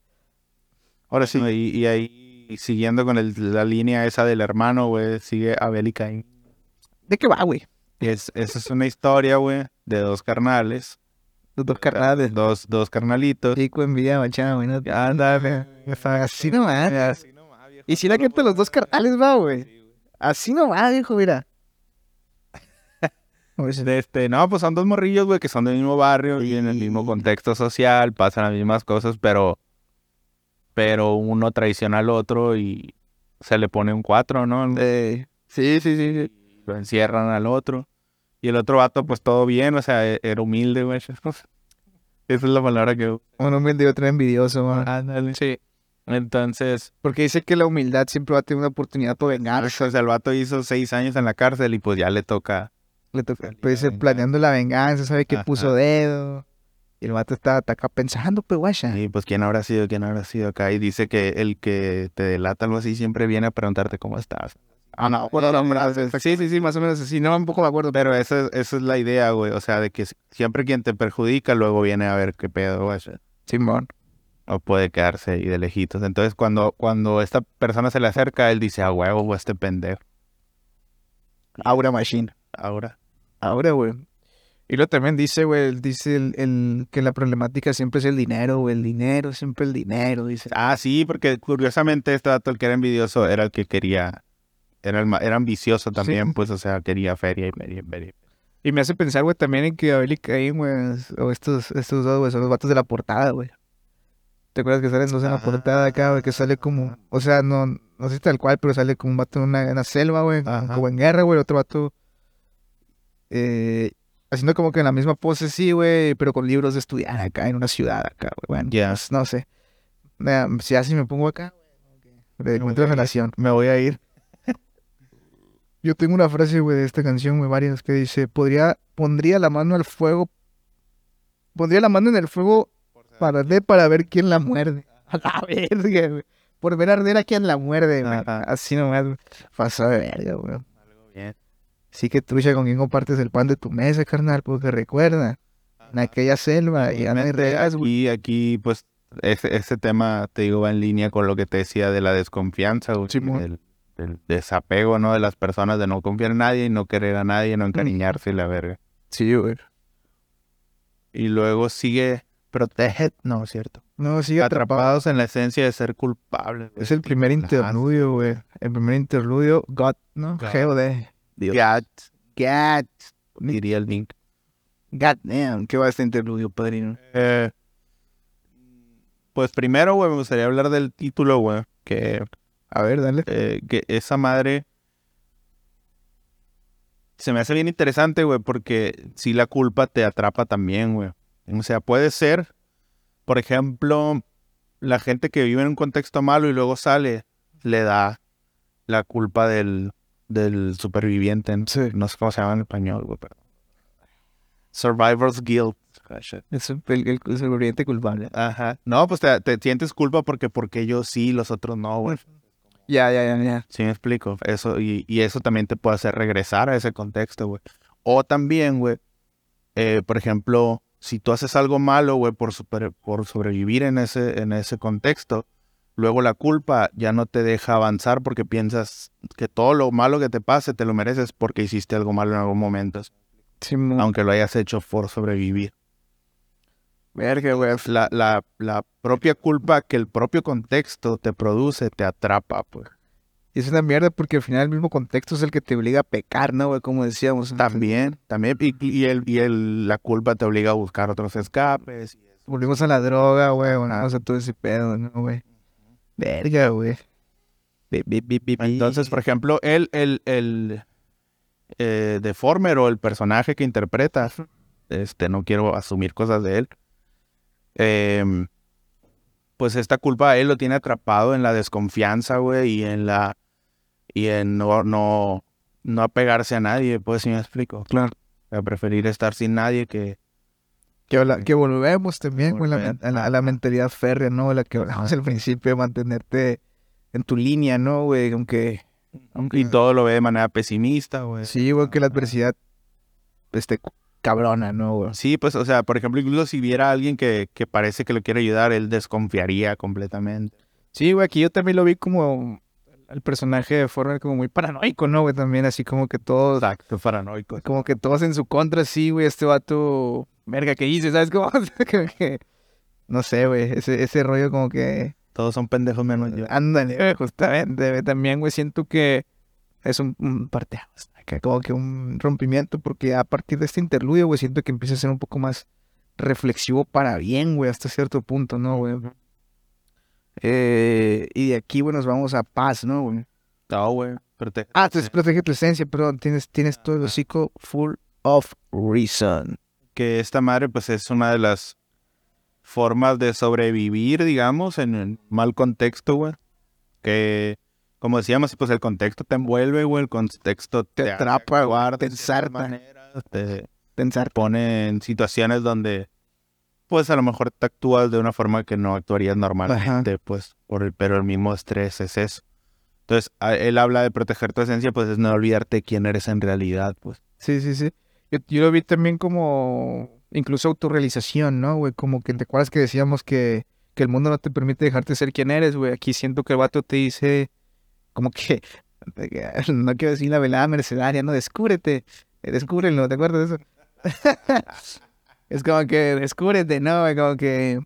Ahora sí. Y, y ahí, siguiendo con el- la línea esa del hermano, güey, sigue Abel y Caín. ¿De qué va, güey? Es, esa es una historia, güey, de dos carnales. Los dos carnales. Dos, dos carnalitos. Chico envidia, machado, güey. no- Ándale. Así nomás. Así nomás, viejo, Y si la que los dos carnales va, güey. Sí, güey. Así nomás, viejo, mira. De este, no, pues son dos morrillos, güey, que son del mismo barrio y en el mismo Sí. contexto social, pasan las mismas cosas, pero, pero uno traiciona al otro y se le pone un cuatro, ¿no? eh, sí, sí, sí. sí. Lo encierran al otro. Y el otro vato, pues todo bien, o sea, e- era humilde, güey. Esa es la palabra que... Un humilde y otro envidioso, man. Ándale. Sí. Entonces, Porque dice que la humildad siempre va a tener una oportunidad para vengarse. o sea, el vato hizo seis años en la cárcel y pues ya le toca... Le toca, pues, de eh, planeando la venganza, sabe que Ajá. puso dedo. Y el vato está, está acá pensando, pues, guacha. Y pues, ¿quién habrá sido? ¿Quién habrá sido acá? Y dice que el que te delata algo así siempre viene a preguntarte cómo estás. Ah, no, bueno, no, no, Sí, sí, sí, más o menos así. No, un poco me acuerdo. Pero esa, es- esa es la idea, güey. O sea, de que si- siempre quien te perjudica luego viene a ver qué pedo, güey. Simón. O puede quedarse ahí de lejitos. Entonces, cuando, cuando esta persona se le acerca, él dice, a huevo, güey, este pendejo. Aura Machine. Ahora. Ahora, güey. Y luego también dice, güey, dice el, el- que la problemática siempre es el dinero, güey. El dinero, siempre el dinero, dice. Ah, sí, porque curiosamente este dato, el que era envidioso, era el que quería... Era, era ambicioso también, pues, o sea, quería feria y feria y feria. Y me hace pensar, güey, también en que Abel y Caín, güey, o estos, estos dos, güey, son los vatos de la portada, güey. ¿Te acuerdas que salen dos en la portada acá, güey? Que sale como, o sea, no, no sé tal cual, pero sale como un vato en una, en una selva, güey, como en guerra, güey, otro vato, eh, haciendo como que en la misma pose, sí, güey, pero con libros de estudiar acá en una ciudad acá, güey. Bueno, Ya. pues, no sé. Si así me pongo acá, güey, de Me encuentro relación, me voy a ir. Yo tengo una frase, güey, de esta canción, güey, varias, que dice, podría, pondría la mano al fuego, pondría la mano en el fuego para arder para ver quién la muerde. A la verga, güey. Por ver arder a quien la muerde, güey. Ajá. Así nomás, güey. Pasó de verga, güey. Algo bien. Sí que trucha con quien compartes el pan de tu mesa, carnal, porque recuerda, en aquella selva y no regas, güey. Y aquí, pues, ese, ese tema, te digo, va en línea con lo que te decía de la desconfianza, güey. Simón. Del desapego, ¿no? De las personas, de no confiar en nadie, y no querer a nadie, no encariñarse y la verga. Sí, güey. Y luego sigue Protege, no, es cierto. No, sigue atrapado. Atrapados en la esencia de ser culpables. güey. Es el primer interludio, güey. El primer interludio, God, ¿no? God. God, God. diría el Link. God damn. ¿Qué va este interludio, padrino? Eh, pues primero, güey, me gustaría hablar del título, güey. Que, A ver, dale. eh, que esa madre se me hace bien interesante, güey, porque si la culpa te atrapa también, güey. O sea, puede ser, por ejemplo, la gente que vive en un contexto malo y luego sale, le da la culpa del, del superviviente. ¿no? Sí. No sé cómo se llama en español, güey, pero... Survivor's Guilt. Es el, el, el sobreviviente culpable. Ajá. No, pues te, te sientes culpa porque, porque yo sí, los otros no, güey. Ya, ya, ya, ya. Sí me explico. Eso, y, y eso también te puede hacer regresar a ese contexto, güey. O también, güey, eh, por ejemplo, si tú haces algo malo, güey, por, super- por sobrevivir en ese, en ese contexto, luego la culpa ya no te deja avanzar porque piensas que todo lo malo que te pase te lo mereces porque hiciste algo malo en algún momento, Sí, aunque lo hayas hecho por sobrevivir. Verga, güey. La, la, la propia culpa que el propio contexto te produce te atrapa, pues. Y es una mierda porque al final el mismo contexto es el que te obliga a pecar, ¿no, güey? Como decíamos. También, también, y, y el, y el, la culpa te obliga a buscar otros escapes. Volvimos a la droga, güey. Volvimos a todo ese pedo, ¿no, güey? Verga, güey. Entonces, por ejemplo, el, el, el eh, Deformer o el personaje que interpreta, este, no quiero asumir cosas de él, em, pues esta culpa a él lo tiene atrapado en la desconfianza, güey, y en la, y en no, no, no apegarse a nadie, pues, si me explico. Claro. A preferir estar sin nadie que, Que, volvemos también la a, la, a la mentalidad férrea, ¿no? La que hablamos al principio mantenerte en tu línea, ¿no, güey? Aunque, y todo lo ve de manera pesimista, güey. sí, güey, que la adversidad esté cabrona, ¿no, güey? Sí, pues, o sea, por ejemplo, incluso si viera a alguien que, que parece que lo quiere ayudar, él desconfiaría completamente. Sí, güey, aquí yo también lo vi como el personaje de forma como muy paranoico, ¿no, güey? También así como que todos, Exacto, paranoico. como que todos en su contra, sí, güey, este vato, verga, ¿qué hice? ¿Sabes cómo? No sé, güey, ese, ese rollo como que, Todos son pendejos menos yo. ándale, güey, justamente, güey, también, güey, siento que es un, un parteaguas, como que un rompimiento, porque a partir de este interludio, güey, siento que empieza a ser un poco más reflexivo para bien, güey, hasta cierto punto, ¿no, güey? Eh, y de aquí, güey, nos vamos a paz, ¿no, güey? No, güey. Pero te- Ah, entonces protege tu esencia, perdón, tienes, tienes todo el hocico full of reason. que esta madre, pues, es una de las formas de sobrevivir, digamos, en un mal contexto, güey. Que, como decíamos, pues el contexto te envuelve, güey. El contexto te, atrapa, actuar te ensarta. Te pone en situaciones donde, pues, a lo mejor te actúas de una forma que no actuarías normalmente, pues, por el, pero el mismo estrés es eso. Entonces, a- él habla de proteger tu esencia, pues, es no olvidarte quién eres en realidad, pues. Sí, sí, sí. Yo, yo lo vi también como incluso autorrealización, ¿no, güey? Como que te acuerdas que decíamos que, que el mundo no te permite dejarte ser quien eres, güey. Aquí siento que el vato te dice como que, no quiero decir la velada mercedaria, no, descúbrete, eh, descúbrelo, ¿te acuerdas de eso? es como que descúbrete, ¿no? Como que,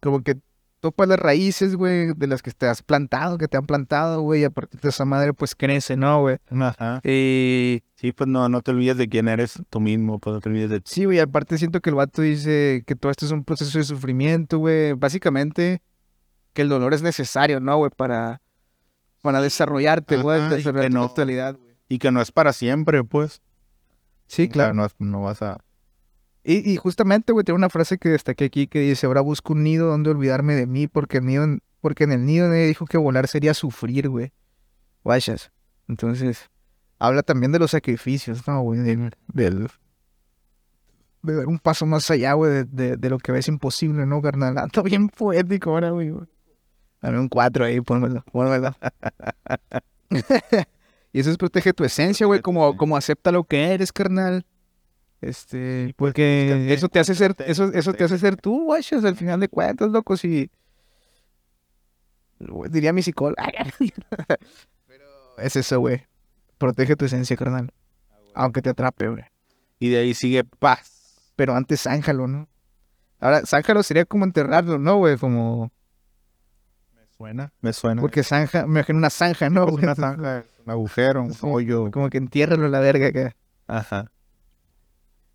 como que topas las raíces, güey, de las que te has plantado, que te han plantado, güey, y a partir de esa madre, pues crece, ¿no, güey? Ajá. Y Sí, pues no, no te olvides de quién eres tú mismo, pues no te olvides de ti. Sí, güey, aparte siento que el vato dice que todo esto es un proceso de sufrimiento, güey. Básicamente, que el dolor es necesario, ¿no, güey? Para, para desarrollarte, güey, desarrollar tu no- actualidad, güey. Y que no es para siempre, pues. Sí, O sea, claro. no, no vas a Y, y justamente, güey, tengo una frase que destaqué aquí que dice, ahora busco un nido donde olvidarme de mí, porque, el nido, porque en el nido nadie dijo que volar sería sufrir, güey. Guayas. Entonces, habla también de los sacrificios, ¿no, güey? Del, del- de dar un paso más allá, güey, de, de- de lo que ves imposible, ¿no, carnal? Ando bien poético ahora, güey. güey. Dame un cuatro ahí, pónmelo, pónmelo. y eso es protege tu esencia, güey, como, como acepta lo que eres, carnal. Este, porque eso te hace ser, eso, eso te hace ser tú, guachas, al final de cuentas, loco, si... Güey, Diría mi psicólogo. Pero es eso, güey. Protege tu esencia, carnal. Aunque te atrape, güey. Y de ahí sigue paz. Pero antes zánjalo, ¿no? Ahora, zánjalo sería como enterrarlo, ¿no, güey? Como... Me suena. Me suena. Porque zanja, me imagino una zanja, ¿no? Pues una zanja, un agujero, un hoyo. Como que entiérralo a la verga acá. Ajá.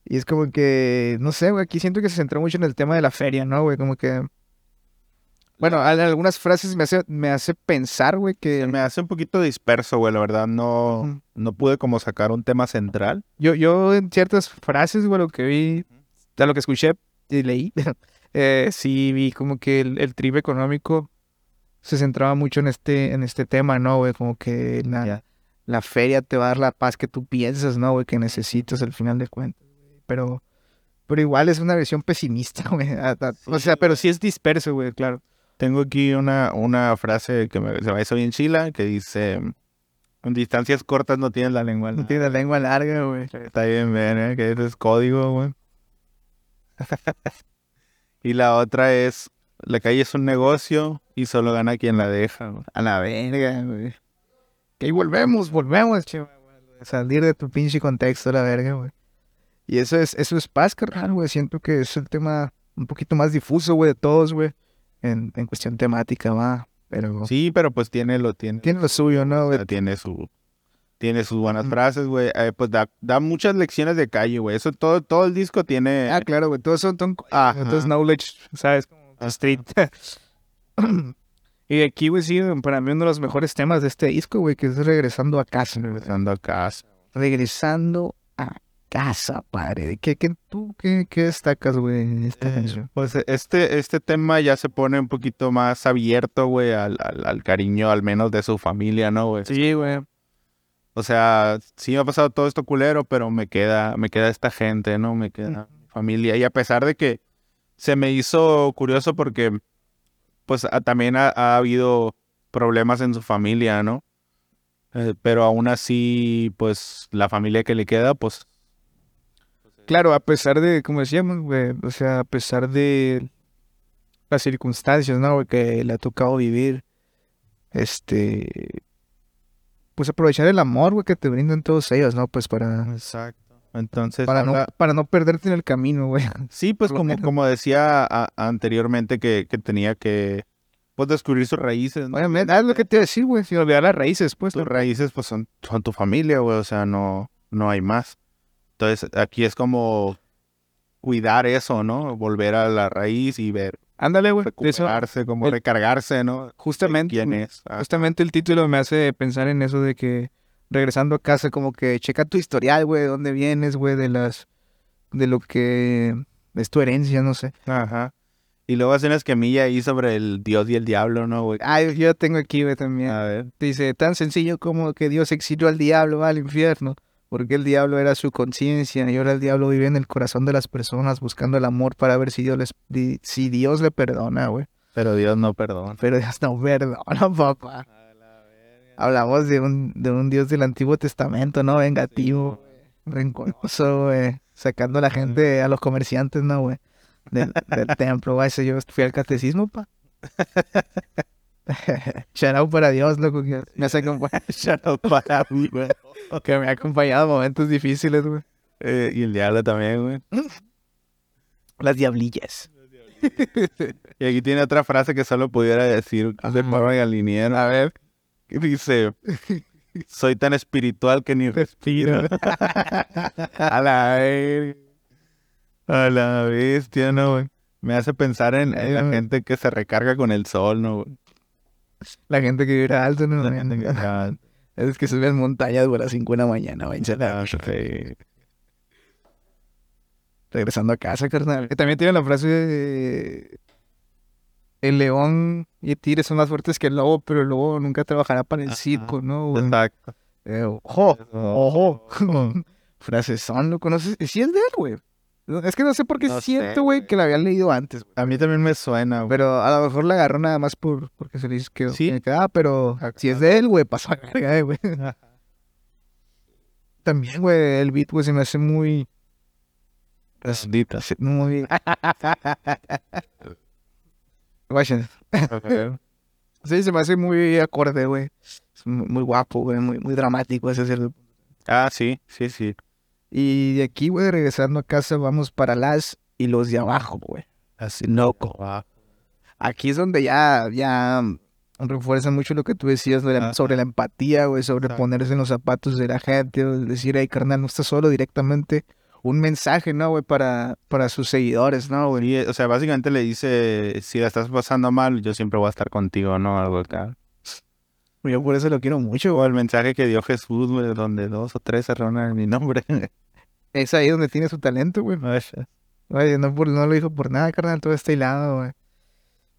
Y es como que, no sé, güey, aquí siento que se centró mucho en el tema de la feria, ¿no, güey? Como que... Bueno, al- algunas frases me hace, me hace pensar, güey, que... Me hace un poquito disperso, güey, la verdad. No, no pude como sacar un tema central. Yo, yo en ciertas frases, güey, lo que vi, de lo que escuché y leí, eh, sí vi como que el, el trip económico se centraba mucho en este, en este tema, ¿no, güey? Como que la, la feria te va a dar la paz que tú piensas, ¿no, güey? Que necesitas al final de cuentas. güey. Pero, pero igual es una versión pesimista, güey. o sea, pero sí es disperso, güey, claro. Tengo aquí una, una frase que me, se me hizo bien chila, que dice, en distancias cortas no tienes la lengua. No larga". tiene la lengua larga, güey. Está bien, ven, ¿eh? que ese es código, güey. y la otra es, la calle es un negocio y solo gana quien la deja, güey. A la verga, güey. Que ahí volvemos, volvemos, che, güey, Salir de tu pinche contexto, la verga, güey. Y eso es, eso es paz, carnal, güey. Siento que es el tema un poquito más difuso, güey, de todos, güey. En, en cuestión temática, va. Pero Sí, pero pues tiene lo tiene. tiene lo suyo, ¿no, güey? tiene su tiene sus buenas Ujú. frases, güey. Eh, pues da, da muchas lecciones de calle, güey. Eso todo todo el disco tiene Ah, claro, güey. Todos son, son entonces knowledge, ¿sabes? Street. y aquí, güey, sí, para mí uno de los mejores temas de este disco, güey, que es Regresando a casa, regresando a casa. regresando a casa, padre. ¿Qué, qué, tú qué, qué destacas, güey, en esta canción? Pues este, este tema ya se pone un poquito más abierto, güey, al, al, al cariño, al menos de su familia, ¿no, güey? Sí, güey. O sea, sí me ha pasado todo esto culero, pero me queda, me queda esta gente, ¿no? Me queda mi familia. Y a pesar de que se me hizo curioso porque, pues, también ha, ha habido problemas en su familia, ¿no? Eh, pero aún así, pues, la familia que le queda, pues, Claro, a pesar de, como decíamos, güey, o sea, a pesar de las circunstancias, ¿no? güey, que le ha tocado vivir, este, pues aprovechar el amor, güey, que te brindan todos ellos, ¿no? Pues para, Exacto. Entonces, para no, para no perderte en el camino, güey. Sí, pues como, menos. como decía a- anteriormente que, que tenía que pues descubrir sus raíces, ¿no? Obviamente, ah, es lo que te iba a decir, güey, sin olvidar las raíces, pues. Tus raíces pues son, son tu familia, güey, o sea, no, no hay más. Entonces aquí es como cuidar eso, ¿no? Volver a la raíz y ver, Ándale, güey. eso- recuperarse, como el- recargarse, ¿no? justamente. ¿Quién es? Ah, Justamente el título me hace pensar en eso de que regresando a casa, como que checa tu historial, güey, de dónde vienes, güey, de las, de lo que es tu herencia, no sé. Ajá. Y luego hace una esquemilla ahí sobre el Dios y el diablo, ¿no, güey? Ah, yo, tengo aquí, güey, también. A ver. Dice, tan sencillo como que Dios exilió al diablo al infierno, porque el diablo era su conciencia y ahora el diablo vive en el corazón de las personas buscando el amor para ver si Dios les, si Dios le perdona, güey. Pero Dios no perdona. Pero Dios no perdona, papá. Hablamos de un, de un Dios del Antiguo Testamento, ¿no? Vengativo, rencoroso, güey. Sacando a la gente, a los comerciantes, ¿no, güey? Del, del templo, güey. Yo fui al catecismo, pa. Shout out para Dios, loco, que me, hace acompa- Shout para mí, güey. que me ha acompañado en momentos difíciles, güey. Eh, y el diablo también, güey. Las diablillas. Y aquí tiene otra frase que solo pudiera decir de Ajá. forma galiniera. A ver. Dice, soy tan espiritual que ni respiro. a la verga. A la bestia, ¿no, güey? Me hace pensar en, en la Ay, gente que se recarga con el sol, ¿no, güey? La gente que vive alto, ¿no? La gente que- ah, Es que suben montañas, güey, a las 5 de la mañana, güey. ah, regresando a casa, carnal. También tiene la frase de... El león y el tigre son más fuertes que el lobo, pero el lobo nunca trabajará para el circo, ¿no? güey? Exacto. Eh, ojo, ojo. Frases son, ¿lo conoces? Sí es de él, güey. Es que no sé por qué No siento, güey, que la había leído antes. A mí también me suena, güey. Pero a lo mejor la agarró nada más por, porque se le hizo que Sí. quedaba, pero si es de él, güey, pasó a verga, eh, güey. También, güey, el beat, güey, se me hace muy... Redondita. se- Muy... Guachen. Sí, se me hace muy acorde, güey. Es muy, guapo, güey, muy, muy dramático ese cierto Ah, sí, sí, sí. Y de aquí, güey, regresando a casa, vamos para las y los de abajo, güey. Así loco. Wow. Aquí es donde ya, ya refuerza mucho lo que tú decías la- sobre la empatía, güey, sobre Exacto. ponerse en los zapatos de la gente, o decir, ay, carnal, no estás solo directamente. Un mensaje, ¿no, güey? Para, para sus seguidores, ¿no, güey? Y, o sea, básicamente le dice, si la estás pasando mal, yo siempre voy a estar contigo, ¿no? Algo acá. Yo por eso lo quiero mucho, O el mensaje que dio Jesús, güey, donde dos o tres se reúnen en mi nombre. Es ahí donde tiene su talento, güey. Oye, no, por- no lo dijo por nada, carnal, todo está hilado, güey.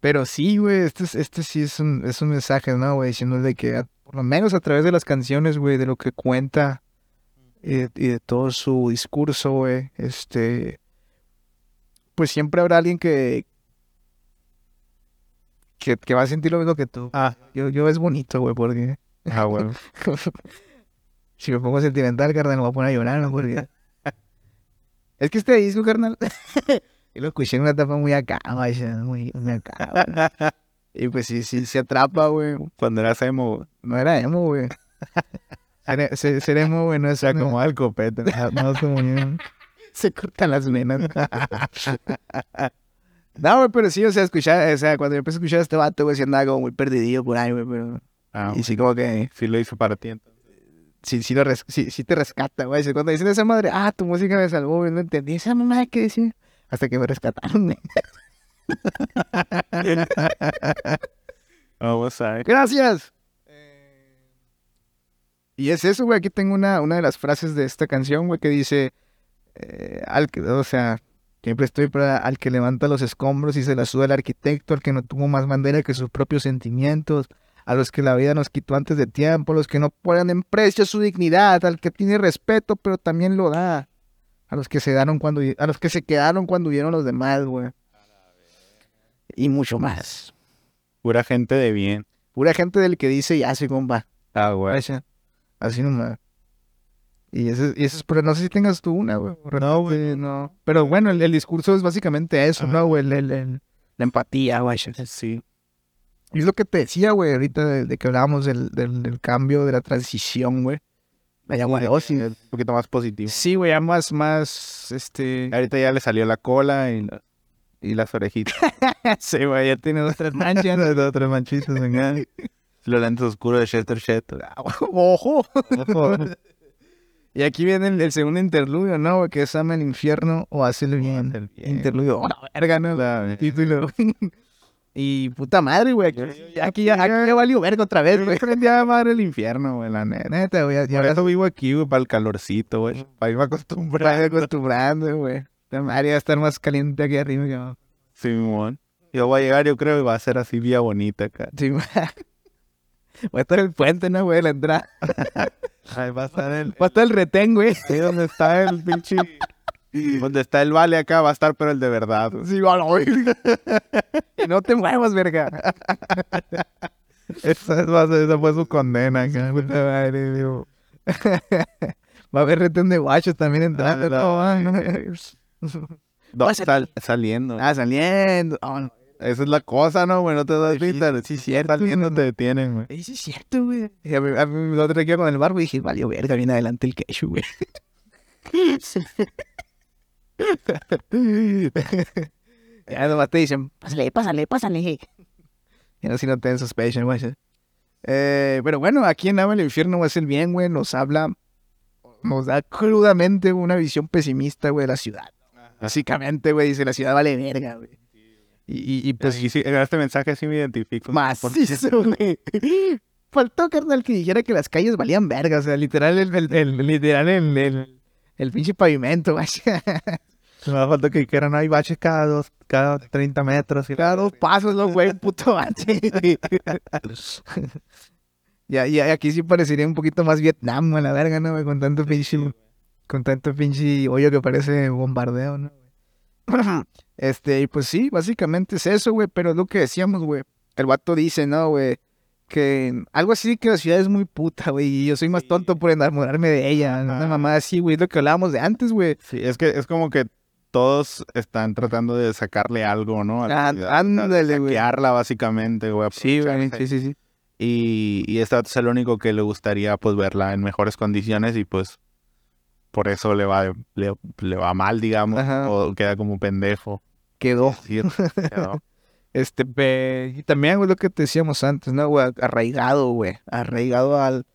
Pero sí, güey, este, es- este sí es un, es un mensaje, ¿no, güey? Diciendo de que, a- por lo menos a través de las canciones, güey, de lo que cuenta y de, y de todo su discurso, güey, este, pues siempre habrá alguien que, que, que va a sentir lo mismo que tú. Ah, Yo, yo es bonito, güey, porque ah, güey. si me pongo sentimental, carnal, me voy a poner a llorar, ¿no? Porque... es que este disco, carnal, yo lo escuché en una etapa muy acá, güey, muy, muy acá, güey. Y pues sí, sí, se atrapa, güey. Cuando eras emo, güey. No era emo, güey. Ser, ser- ser emo, güey, no es se una- acomodaba el copete. No, como. Se cortan las venas. No, pero sí, o sea, escuchar, o sea, cuando yo empecé a escuchar a este vato, güey, sí andaba como muy perdidillo por ahí, güey, pero... Ah, Y sí, como que... sí lo hizo para ti. entonces. Sí, sí, lo res- sí, sí te rescata, güey. Cuando dicen esa madre, ah, tu música me salvó, güey, no entendí esa mamá que decía. Hasta que me rescataron, güey. Vamos a ver. ¡Gracias! Y es eso, güey. Aquí tengo una, una de las frases de esta canción, güey, que dice, eh, al que, o sea, siempre estoy para al que levanta los escombros y se la suda el arquitecto, al que no tuvo más bandera que sus propios sentimientos, a los que la vida nos quitó antes de tiempo, a los que no ponen en precio su dignidad, al que tiene respeto, pero también lo da, a los que se daron cuando, a los que se quedaron cuando vieron los demás, güey. Y mucho más. Pura gente de bien. Pura gente del que dice, ya soy compa. Ah, güey. Así nomás. Y eso, y eso es, pero no sé si tengas tú una, güey. No, güey, no. Pero bueno, el, el discurso es básicamente eso, Ajá. ¿no, güey? El- el- la empatía, güey. Sí. Y es lo que te decía, güey, ahorita de, de que hablábamos del, del, del cambio, de la transición, güey. Me llamo Sí, Un poquito más positivo. Sí, güey, ya más, más, este... Ahorita ya le salió la cola y, la- y las orejitas. sí, güey, ya tiene dos, tres manchas. Dos, tres manchitas, venga. Los lentes oscuros de Chester Chester. ¡Ojo! y aquí viene el, el segundo interludio, ¿no? Que es ama el infierno o el bien. bien. Interludio. ¡Oh, la verga, no! La- título. y puta madre, güey. Aquí, aquí ya, aquí ya valió verga otra vez, güey. Aprendí a amar el infierno, güey, la neta. Güey. Ya, Por ya eso vivo aquí, güey, para el calorcito, güey. Para irme acostumbrando. acostumbrando, güey. La madre va a estar más caliente aquí arriba que abajo. Simón. Yo voy a llegar, yo creo, y va a ser así vía bonita acá. Sí, güey. Va a estar el puente, ¿no, güey? La entrada. Ahí va a estar el... Va a estar el retén, güey. Ahí donde está el pinche... Donde está el vale acá va a estar, pero el de verdad. Sí, va a no te muevas, verga. Esa, va a ser- esa fue su condena acá. Va a haber retén de guachos también entrando. Ah, no, sal- saliendo. Ah, saliendo. Ah, no. Esa es la cosa, ¿no, güey? No te das Sí, cuenta. sí, cierto. Saliendo te detienen, güey. Ey, sí es cierto, güey. Y a mí, a mí el otro día con el barbo y dije, valió verga, viene adelante el quechu, güey. ya nomás te dicen, pásale, pásale, pásale. Y así no te den suspicion, güey. Eh, pero bueno, aquí en Ama el Infierno es el bien, güey. Nos habla, nos da crudamente una visión pesimista, güey, de la ciudad. Básicamente, güey, dice, la ciudad vale verga, güey. Y, y, y Pues sí, en este mensaje sí me identifico. güey. Faltó, carnal, que dijera que las calles valían verga. O sea, literal, el, el, el- literal, el, el, el pinche pavimento, güey. Me falta que dijeran, hay baches cada dos, cada 30 metros. Y Cada dos pasos, ¿no, güey? Puto bache. ya, ya, aquí sí parecería un poquito más Vietnam, a la verga, ¿no? Con tanto pinche, con tanto pinche hoyo que parece bombardeo, ¿no? Este, y pues sí, básicamente es eso, güey, pero es lo que decíamos, güey. El vato dice, ¿no, güey? Que algo así que la ciudad es muy puta, güey, y yo soy más tonto por enamorarme de ella. Una Ajá. mamá así, güey, es lo que hablábamos de antes, güey. Sí, es que es como que todos están tratando de sacarle algo, ¿no? A la Ah, ciudad, ándale, güey. saquearla, básicamente, güey. Sí, güey, sí, sí, sí. Y, y este vato es el único que le gustaría, pues, verla en mejores condiciones y, pues, por eso le va, le, le va mal, digamos, Ajá. o queda como pendejo. Quedó. Sí, quedó. Este, pe- y también, güey, lo que te decíamos antes, ¿no, güey? Arraigado, güey. Arraigado al,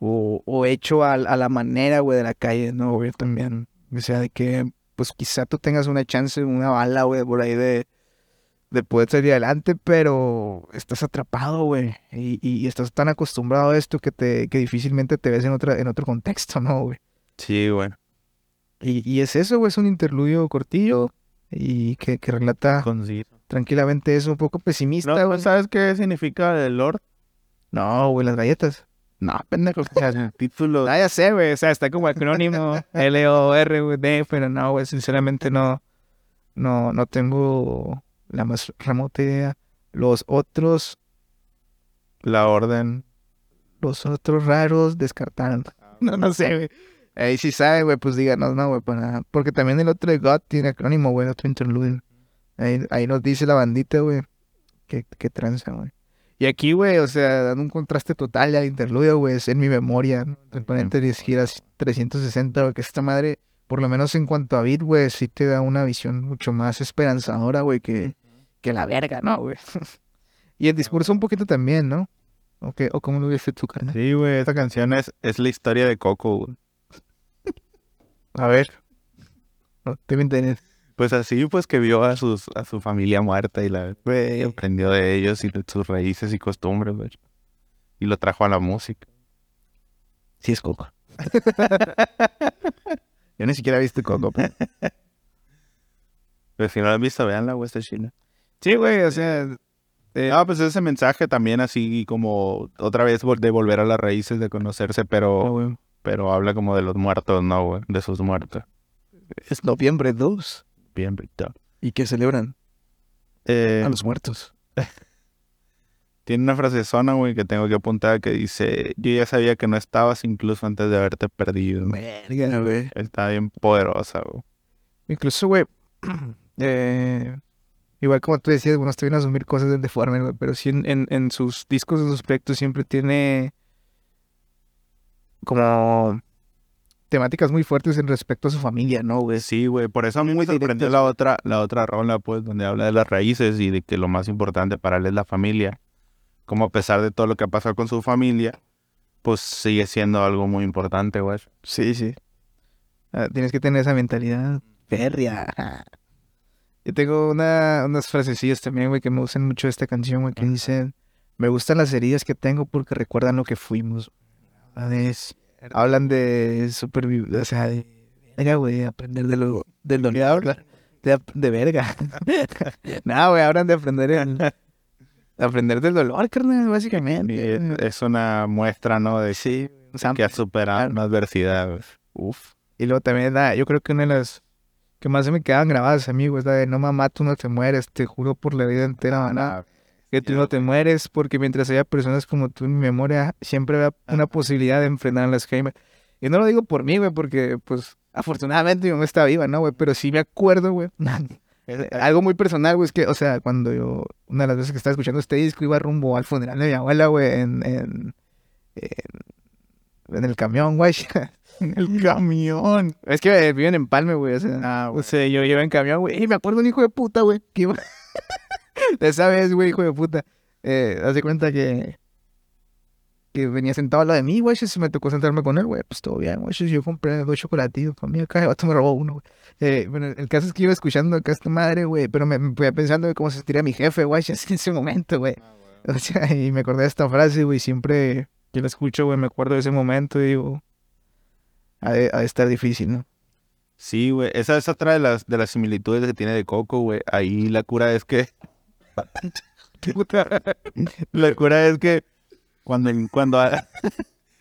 o, o hecho al- a la manera, güey, de la calle, ¿no, güey? También. O sea, de que, pues quizá tú tengas una chance, una bala, güey, por ahí de, de poder salir adelante, pero estás atrapado, güey. Y, y estás tan acostumbrado a esto que te, que difícilmente te ves en otra, en otro contexto, ¿no, güey? Sí, güey. Y, y es eso, güey, es un interludio cortillo y que, que relata Conciso. tranquilamente eso, un poco pesimista, ¿No, güey. ¿Sabes qué significa el Lord? No, güey, las galletas. No, pendejo. O sea, el título. Ah, ya sé, güey. O sea, está como acrónimo L-O-R, güey, D, pero no, güey, sinceramente no, no, no tengo la más remota idea. Los otros, La orden. los otros raros descartaron. No, no sé, güey. Ahí sí sabe, güey, pues díganos, no, güey, para... Porque también el otro de God tiene acrónimo, güey, el otro interludio. Ahí, ahí nos dice la bandita, güey, que, que tranza, güey. Y aquí, güey, o sea, dando un contraste total al interludio, güey, es en mi memoria, ¿no? El ponente de giras 360, güey, que esta madre, por lo menos en cuanto a beat, güey, sí te da una visión mucho más esperanzadora, güey, que, que la verga, ¿no, güey? y el discurso un poquito también, ¿no? ¿O, qué? ¿O cómo lo viste tú, carnal? Sí, güey. Esta canción es, es la historia de Coco, güey. A ver. No, te me entiendes. Pues así, pues que vio a sus a su familia muerta y la Güey, aprendió de ellos y de sus raíces y costumbres, güey. Y lo trajo a la música. sí es Coco. Yo ni siquiera viste Coco, pero... Pero si no la han visto, veanla, güey, está china. Sí, güey, o sea... eh, Ah, pues ese mensaje también así como otra vez de volver a las raíces, de conocerse, ah, pero, güey. Pero habla como de los muertos, ¿no, güey? De sus muertos. Es noviembre 2. Bien, Víctor. ¿Y qué celebran? Eh, A los muertos. tiene una frase zona, güey, que tengo que apuntar que dice, yo ya sabía que no estabas incluso antes de haberte perdido. Verga, güey. Está bien poderosa, güey. Incluso, güey, eh, igual como tú decías, bueno, estoy a asumir cosas del Deformer, güey, pero sí en, en, en sus discos, en sus proyectos siempre tiene como temáticas muy fuertes en respecto a su familia, ¿no, güey? Sí, güey, por eso a mí me sorprendió la otra, la otra rola, pues, donde habla de las raíces y de que lo más importante para él es la familia. Como a pesar de todo lo que ha pasado con su familia, pues sigue siendo algo muy importante, güey. Sí, sí. Ah, tienes que tener esa mentalidad férrea. Yo tengo una, unas frasecillas también, güey, que me gustan mucho de esta canción, güey, que dicen, me gustan las heridas que tengo porque recuerdan lo que fuimos. Hablan de, hablan de supervivir, o sea, de verga, güey, aprender de lo, del dolor. De, de verga. no, güey, hablan de aprender el- de aprender del dolor, carnal, básicamente. es, es una muestra, ¿no? De Sí, que ha superado una adversidad. Uf. Y luego también la, yo creo que una de las que más se me quedan grabadas, amigo, es la de no mamá, tú no te mueres, te juro por la vida entera, maná, que tú no te mueres, porque mientras haya personas como tú en mi memoria, siempre habrá una posibilidad de enfrentar a las Alzheimer. Y no lo digo por mí, güey, porque, pues, afortunadamente mi mamá está viva, ¿no, güey? Pero sí me acuerdo, güey. Algo muy personal, güey, es que, o sea, cuando yo, una de las veces que estaba escuchando este disco, iba rumbo al funeral de mi abuela, güey, en, en, en, en el camión, güey. El camión. Es que eh, viven en Palme, güey. O sea, Ah, o sea, yo iba en camión, güey. Y me acuerdo un hijo de puta, güey. Que iba... de esa vez, güey, hijo de puta. Eh, haz de cuenta que... Que venía sentado al lado de mí, güey. Se me tocó sentarme con él, güey. Pues todo bien, güey. Yo compré dos chocolatitos para mí acá. El vato me robó uno, güey. Eh, bueno, el caso es que iba escuchando acá a esta madre, güey. Pero me, me fui pensando de cómo se sentiría mi jefe, güey. En ese momento, güey. O sea, y me acordé de esta frase, güey. Siempre que la escucho, güey, me acuerdo de ese momento y digo... Ha de, ha de estar difícil, ¿no? Sí, güey. Esa es otra de las, de las similitudes que tiene de Coco, güey. Ahí la cura es que. La cura es que cuando, cuando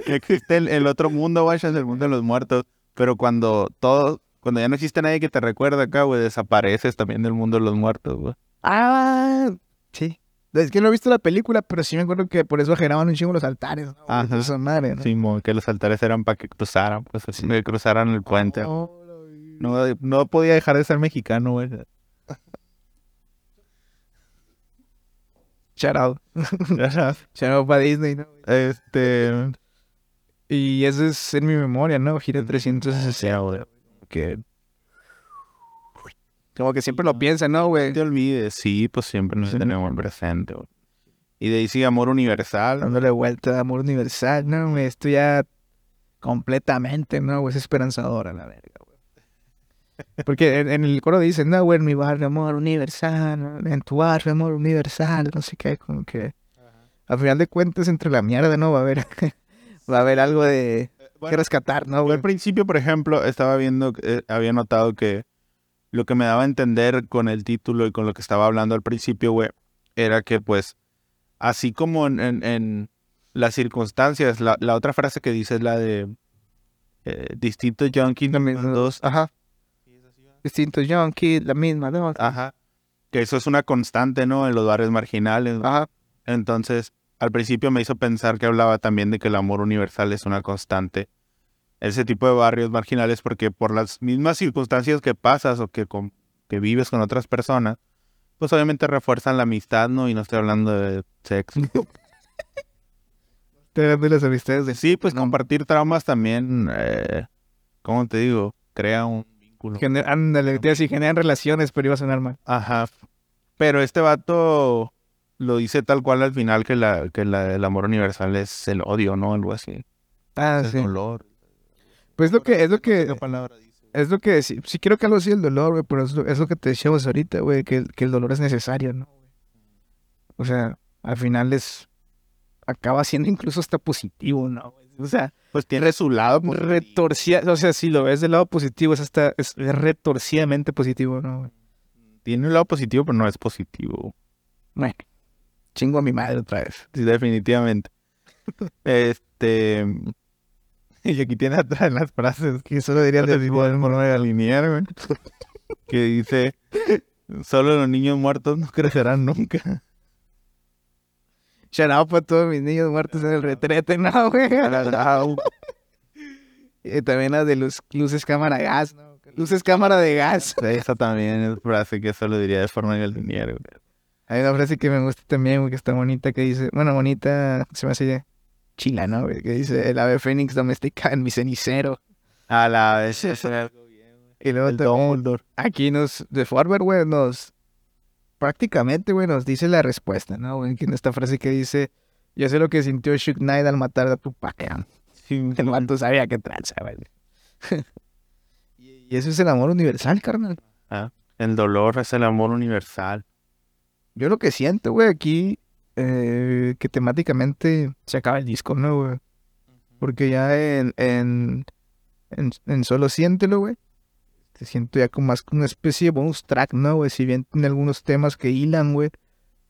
existe el, el otro mundo, güey, es el mundo de los muertos. Pero cuando todo, cuando ya no existe nadie que te recuerda acá, güey, desapareces también del mundo de los muertos, güey. Ah, sí. Es que no he visto la película, pero sí me acuerdo que por eso generaban un chingo los altares. ¿no? Ajá. Esa madre, ¿no? Sí, mo, que los altares eran para que cruzaran, pues así, que cruzaran el puente. Oh, No, no podía dejar de ser mexicano, güey. Shout out. Shout out para Disney, ¿no? este. Y eso es en mi memoria, ¿no? Gira 360, güey. Que... Como que siempre lo piensan, ¿no, güey? No te olvides, sí, pues siempre nos Sí. tenemos presente, güey. Y de ahí sigue Amor Universal. Dándole vuelta de amor universal, ¿no? Esto ya completamente, ¿no? Es esperanzador a la verga. Porque en, en el coro dicen, no, güey, en mi barrio amor universal, en tu barrio amor universal, no sé qué, como que... Al final de cuentas, entre la mierda, ¿no? Va a haber, va a haber algo de que Bueno, rescatar, ¿no, güey? al principio, por ejemplo, estaba viendo, eh, había notado que lo que me daba a entender con el título y con lo que estaba hablando al principio, güey, era que pues, así como en, en- en las circunstancias, la, la otra frase que dice es la de eh, distintos junkies, dos, Ajá. Distintos junkies, la misma, ¿no? ajá, que eso es una constante, ¿no? En los barrios marginales. Ajá. Entonces, al principio me hizo pensar que hablaba también de que el amor universal es una constante. Ese tipo de barrios marginales, porque por las mismas circunstancias que pasas o que, con- que vives con otras personas, pues obviamente refuerzan la amistad, ¿no? Y no estoy hablando de sexo. Te dando las amistades de Sí, pues compartir traumas también, eh, ¿cómo te digo? Crea un vínculo. Gener- ándale, te iba a decir, generan relaciones, pero iba a sonar mal. Ajá. Pero este vato lo dice tal cual al final que la que la, el amor universal es el odio, ¿no? Algo así. Ah, Es sí. el dolor. Pues lo que, es lo que, es lo que, sí, sí creo que algo así el dolor, güey, pero es lo, es lo que te decíamos ahorita, güey, que, que el dolor es necesario, ¿no? O sea, al final es, acaba siendo incluso hasta positivo, ¿no? O sea, Pues tiene su lado. positivo. retorcida, o sea, si lo ves del lado positivo, es hasta, es retorcidamente positivo, ¿no? Tiene un lado positivo, pero no es positivo. Bueno, chingo a mi madre otra vez. Sí, definitivamente. este. Y aquí tiene atrás las frases Que solo diría de de forma de alinear, güey. Que dice: Solo los niños muertos no crecerán nunca. Shout out para todos mis niños muertos en el retrete, ¿no, güey? Y también la de luz, luces, cámara, gas, ¿no? Luces, cámara de gas. Esa también es frase que solo diría de forma de alinear, güey. Hay una frase que me gusta también, güey, que está bonita, que dice, bueno, bonita, se me hace chila, ¿no? güey? Que dice, el ave fénix domestica en mi cenicero. A la vez. Y luego El también, aquí nos, de Forward, güey, nos, prácticamente, güey, nos dice la respuesta, ¿no? güey? En esta frase que dice, yo sé lo que sintió Shook Knight al matar a Tupac. ¿no? Sí, El vato sabía que tranza, güey. y eso es el amor universal, carnal. El dolor es el amor universal. Yo lo que siento, güey, aquí, eh, que temáticamente se acaba el disco, ¿no, güey? Porque ya en, en, en, en Solo Siéntelo, güey, te siento ya como más como una especie de bonus track, ¿no, güey? Si bien tiene algunos temas que hilan, güey,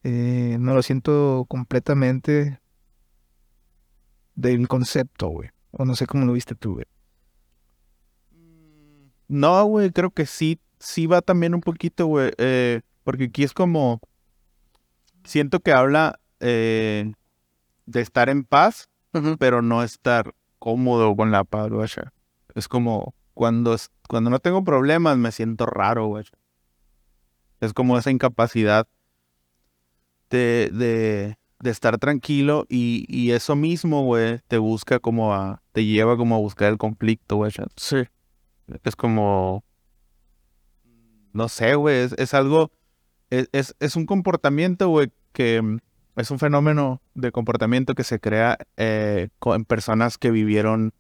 eh, no lo siento completamente del concepto, güey. O no sé cómo lo viste tú, güey. No, güey, creo que sí, sí va también un poquito, güey, eh, porque aquí es como, siento que habla eh, de estar en paz, pero no estar cómodo con la paz, güey. Es como, cuando, es- cuando no tengo problemas me siento raro, güey. Es como esa incapacidad de, de, de estar tranquilo y, y eso mismo, güey, te busca como a, te lleva como a buscar el conflicto, güey. Sí. Es como. No sé, güey. Es, es algo. Es, es, es un comportamiento, güey, que mm, es un fenómeno de comportamiento que se crea eh, en personas que vivieron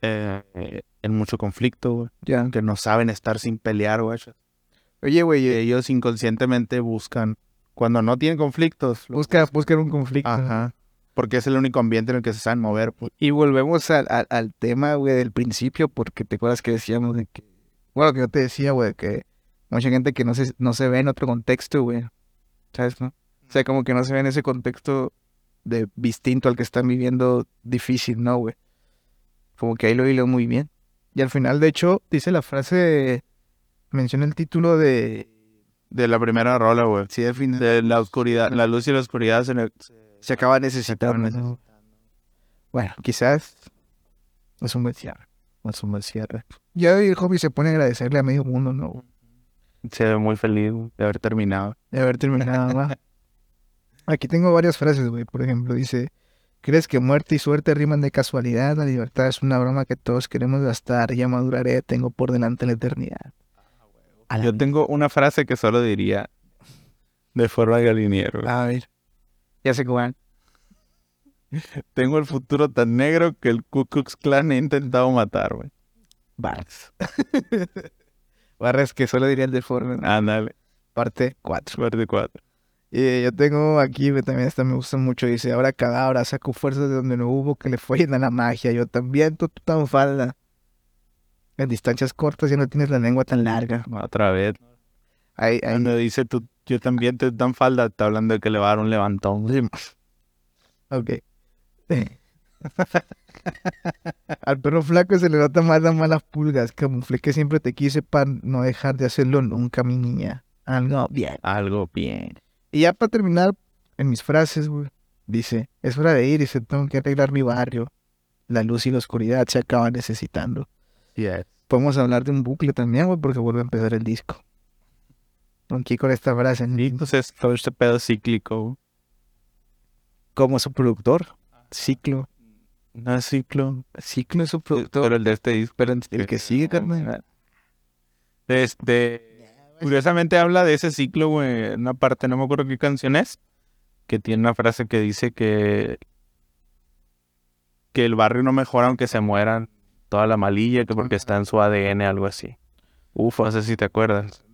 eh, en mucho conflicto, güey. Ya. Que no saben estar sin pelear, güey. Oye, güey, eh, ellos inconscientemente buscan. Cuando no tienen conflictos. busca, busca un conflicto. Ajá. Porque es el único ambiente en el que se saben mover, pues. Y volvemos al, al, al tema, güey, del principio, porque te acuerdas que decíamos de que Bueno, que yo te decía, güey, que mucha gente que no se, no se ve en otro contexto, güey. ¿Sabes, no? O sea, como que no se ve en ese contexto de distinto al que están viviendo difícil, ¿no, güey? Como que ahí lo hilo muy bien. Y al final, de hecho, dice la frase, menciona el título de... De la primera rola, güey. Sí, al final. De la oscuridad, la luz y la oscuridad se, Se acaba necesitando. ¿no? Bueno, quizás es un buen cierre. Es un buen cierre. Ya el hobby se pone a agradecerle a medio mundo, ¿no? se ve muy feliz de haber terminado. De haber terminado. Aquí tengo varias frases, güey. Por ejemplo, dice: ¿Crees que muerte y suerte riman de casualidad? La libertad es una broma que todos queremos gastar. Ya maduraré, tengo por delante la eternidad. A la Yo tengo una frase que solo diría de forma galiniero. A ver. Ya sé cuál. Tengo el futuro tan negro que el Ku Klux Klan ha intentado matar, güey. Barras. Barras que solo diría el deforme. Ándale, Parte 4. suerte 4. Y yo tengo aquí, también esta me gusta mucho. Dice: Ahora cadabra, saco fuerzas de donde no hubo, que le fue a la magia. Yo también, tú, tú tan falda. En distancias cortas ya no tienes la lengua tan larga. Otra vez. Ahí, ahí. Cuando dice tú, yo también te dan falda, está hablando de que le va a dar un levantón. Ok. Al perro flaco se le nota más las malas pulgas. Camuflé que siempre te quise para no dejar de hacerlo nunca, mi niña. Algo bien. Algo bien. Y ya para terminar, en mis frases, güey, dice, es hora de ir y se tengo que arreglar mi barrio. La luz y la oscuridad se acaban necesitando. Yes. Podemos hablar de un bucle también, güey, porque vuelve a empezar el disco. Aquí con esta frase, Y pues es todo este pedo cíclico. güey. como su productor, Ciclo. No es ciclo. Ciclo es su productor. Pero el de este disco. Pero el que sigue, carnal. Este, curiosamente habla de ese ciclo, güey. en Una parte, no me acuerdo qué canción es, que tiene una frase que dice que que el barrio no mejora aunque se mueran toda la malilla, que porque está en su ADN, algo así. Uf, no sé si te acuerdas.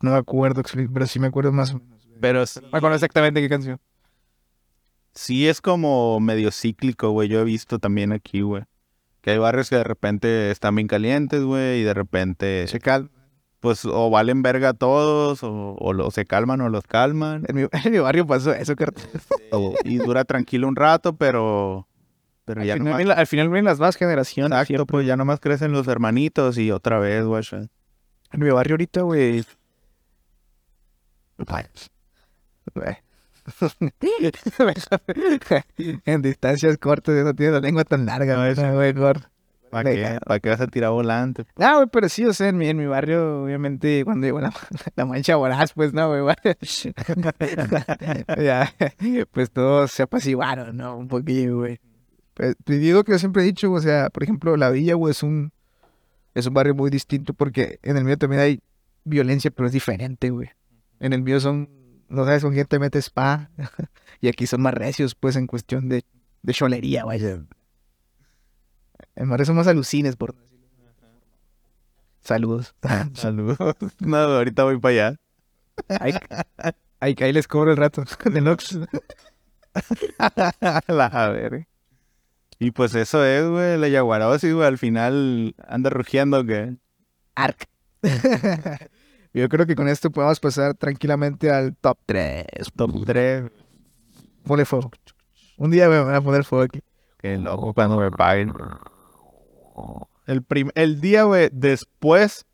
No me acuerdo, pero sí me acuerdo más o menos. Pero sí, Me acuerdo exactamente qué canción. sí es como medio cíclico, güey. Yo he visto también aquí, güey. Que hay barrios que de repente están bien calientes, güey, y de repente, Se calma. Pues, o valen verga todos, o, o lo- se calman o los calman. En mi, en mi barrio pasó eso, carnal. y dura tranquilo un rato, pero pero ya al, final, nomás, al final vienen las más generaciones. exacto, pues ya nomás crecen los hermanitos y otra vez, güey. En mi barrio ahorita, güey. En distancias cortas ya no tiene la lengua tan larga. Güey. ¿Para qué. ¿Para qué vas a tirar volante? Ah, güey, pero sí, o sea, en mi, en mi barrio, obviamente, cuando llegó la, la mancha voraz, pues, no, güey, ya, pues todos se apaciguaron, ¿no? Un poquillo, güey. Pues, te digo que yo siempre he dicho, o sea, por ejemplo, la villa, güey, es un, es un barrio muy distinto porque en el mío también hay violencia, pero es diferente, güey. En el mío son, no sabes con quién te metes pa, y aquí son más recios, pues, en cuestión de, de cholería, vaya. En son más alucines, por. Saludos. Saludos. No, ahorita voy para allá. Ahí, ahí, ahí les cobro el rato del Ox. La ver. Y pues eso es, güey, la yaguarosis, güey, al final anda rugiendo que... Arc. Yo creo que con esto podemos pasar tranquilamente al top 3. Top 3. Ponle fuego. Un día me van a poner fuego aquí. Qué loco cuando me paguen. El, prim- el día, güey, después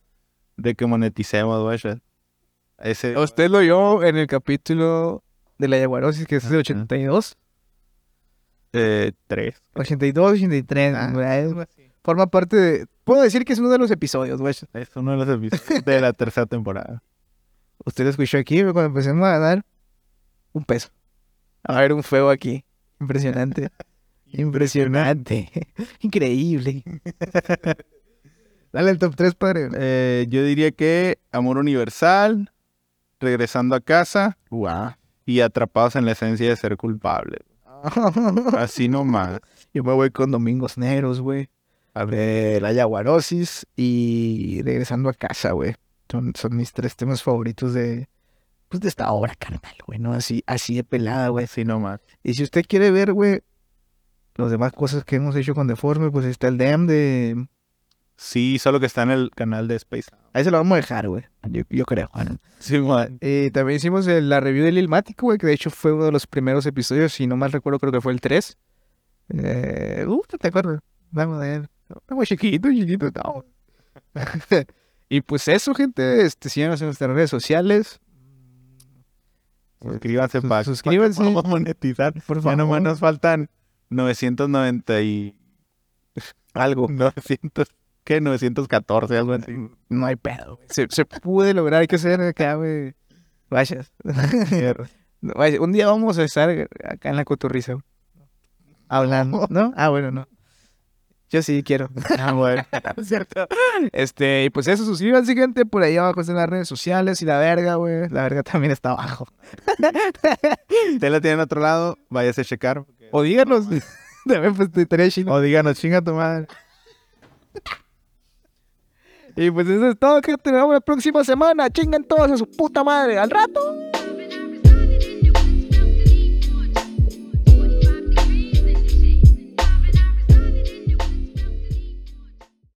de que moneticemos, güey. Ese... Usted lo oyó en el capítulo de la yaguarosis, que es de 82. Eh, tres. 82, 83. Ah, güey. Forma parte de... Puedo decir que es uno de los episodios, güey. Es uno de los episodios de la tercera temporada. Usted lo escuchó aquí, cuando empecemos a dar un peso. A ver un fuego aquí. Impresionante. Impresionante. Increíble. Dale el top 3, padre. Eh, yo diría que Amor Universal, Regresando a Casa Guau. y Atrapados en la Esencia de Ser Culpable. Así nomás. Yo me voy con Domingos Negros, güey. A ver, la yaguarosis y regresando a casa, güey. Son, son mis tres temas favoritos de, pues, de esta obra, carnal, güey, ¿no? Así, así de pelada, güey. Así nomás. Y si usted quiere ver, güey, las demás cosas que hemos hecho con Deforme, pues está el DM de Sí, solo que está en el canal de Space. Ahí se lo vamos a dejar, güey. Yo, yo creo. Sí, man. Y también hicimos el- la review del Ilmático, güey, que de hecho fue uno de los primeros episodios, si no mal recuerdo, creo que fue el 3. Eh, uh, te acuerdo. Vamos a ver. Muy chiquito, chiquito, no. y pues eso, gente. Este, síganos en nuestras redes sociales. Suscríbanse Sus- para suscríbanse. Vamos a monetizar. Por Ya favor. nomás nos faltan 990 y Algo. 900, ¿qué? 914, algo así. No hay pedo, güey. Se, se puede lograr, hay que hacer acá, güey. Vaya, Un día vamos a estar acá en la cotorriza, güey. Hablando, ¿no? Ah, bueno, no. Yo sí quiero. Ah, bueno. ¿Cierto? Este, y pues eso, suscríbanse, gente. Por ahí abajo están las redes sociales y la verga, güey. La verga también está abajo. Usted la tiene en otro lado, váyase a checar. O díganos. También, pues, estaría chido. O díganos, chinga tu madre. Y pues eso es todo, gente. Nos vemos la próxima semana. Chingan todos a su puta madre. Al rato.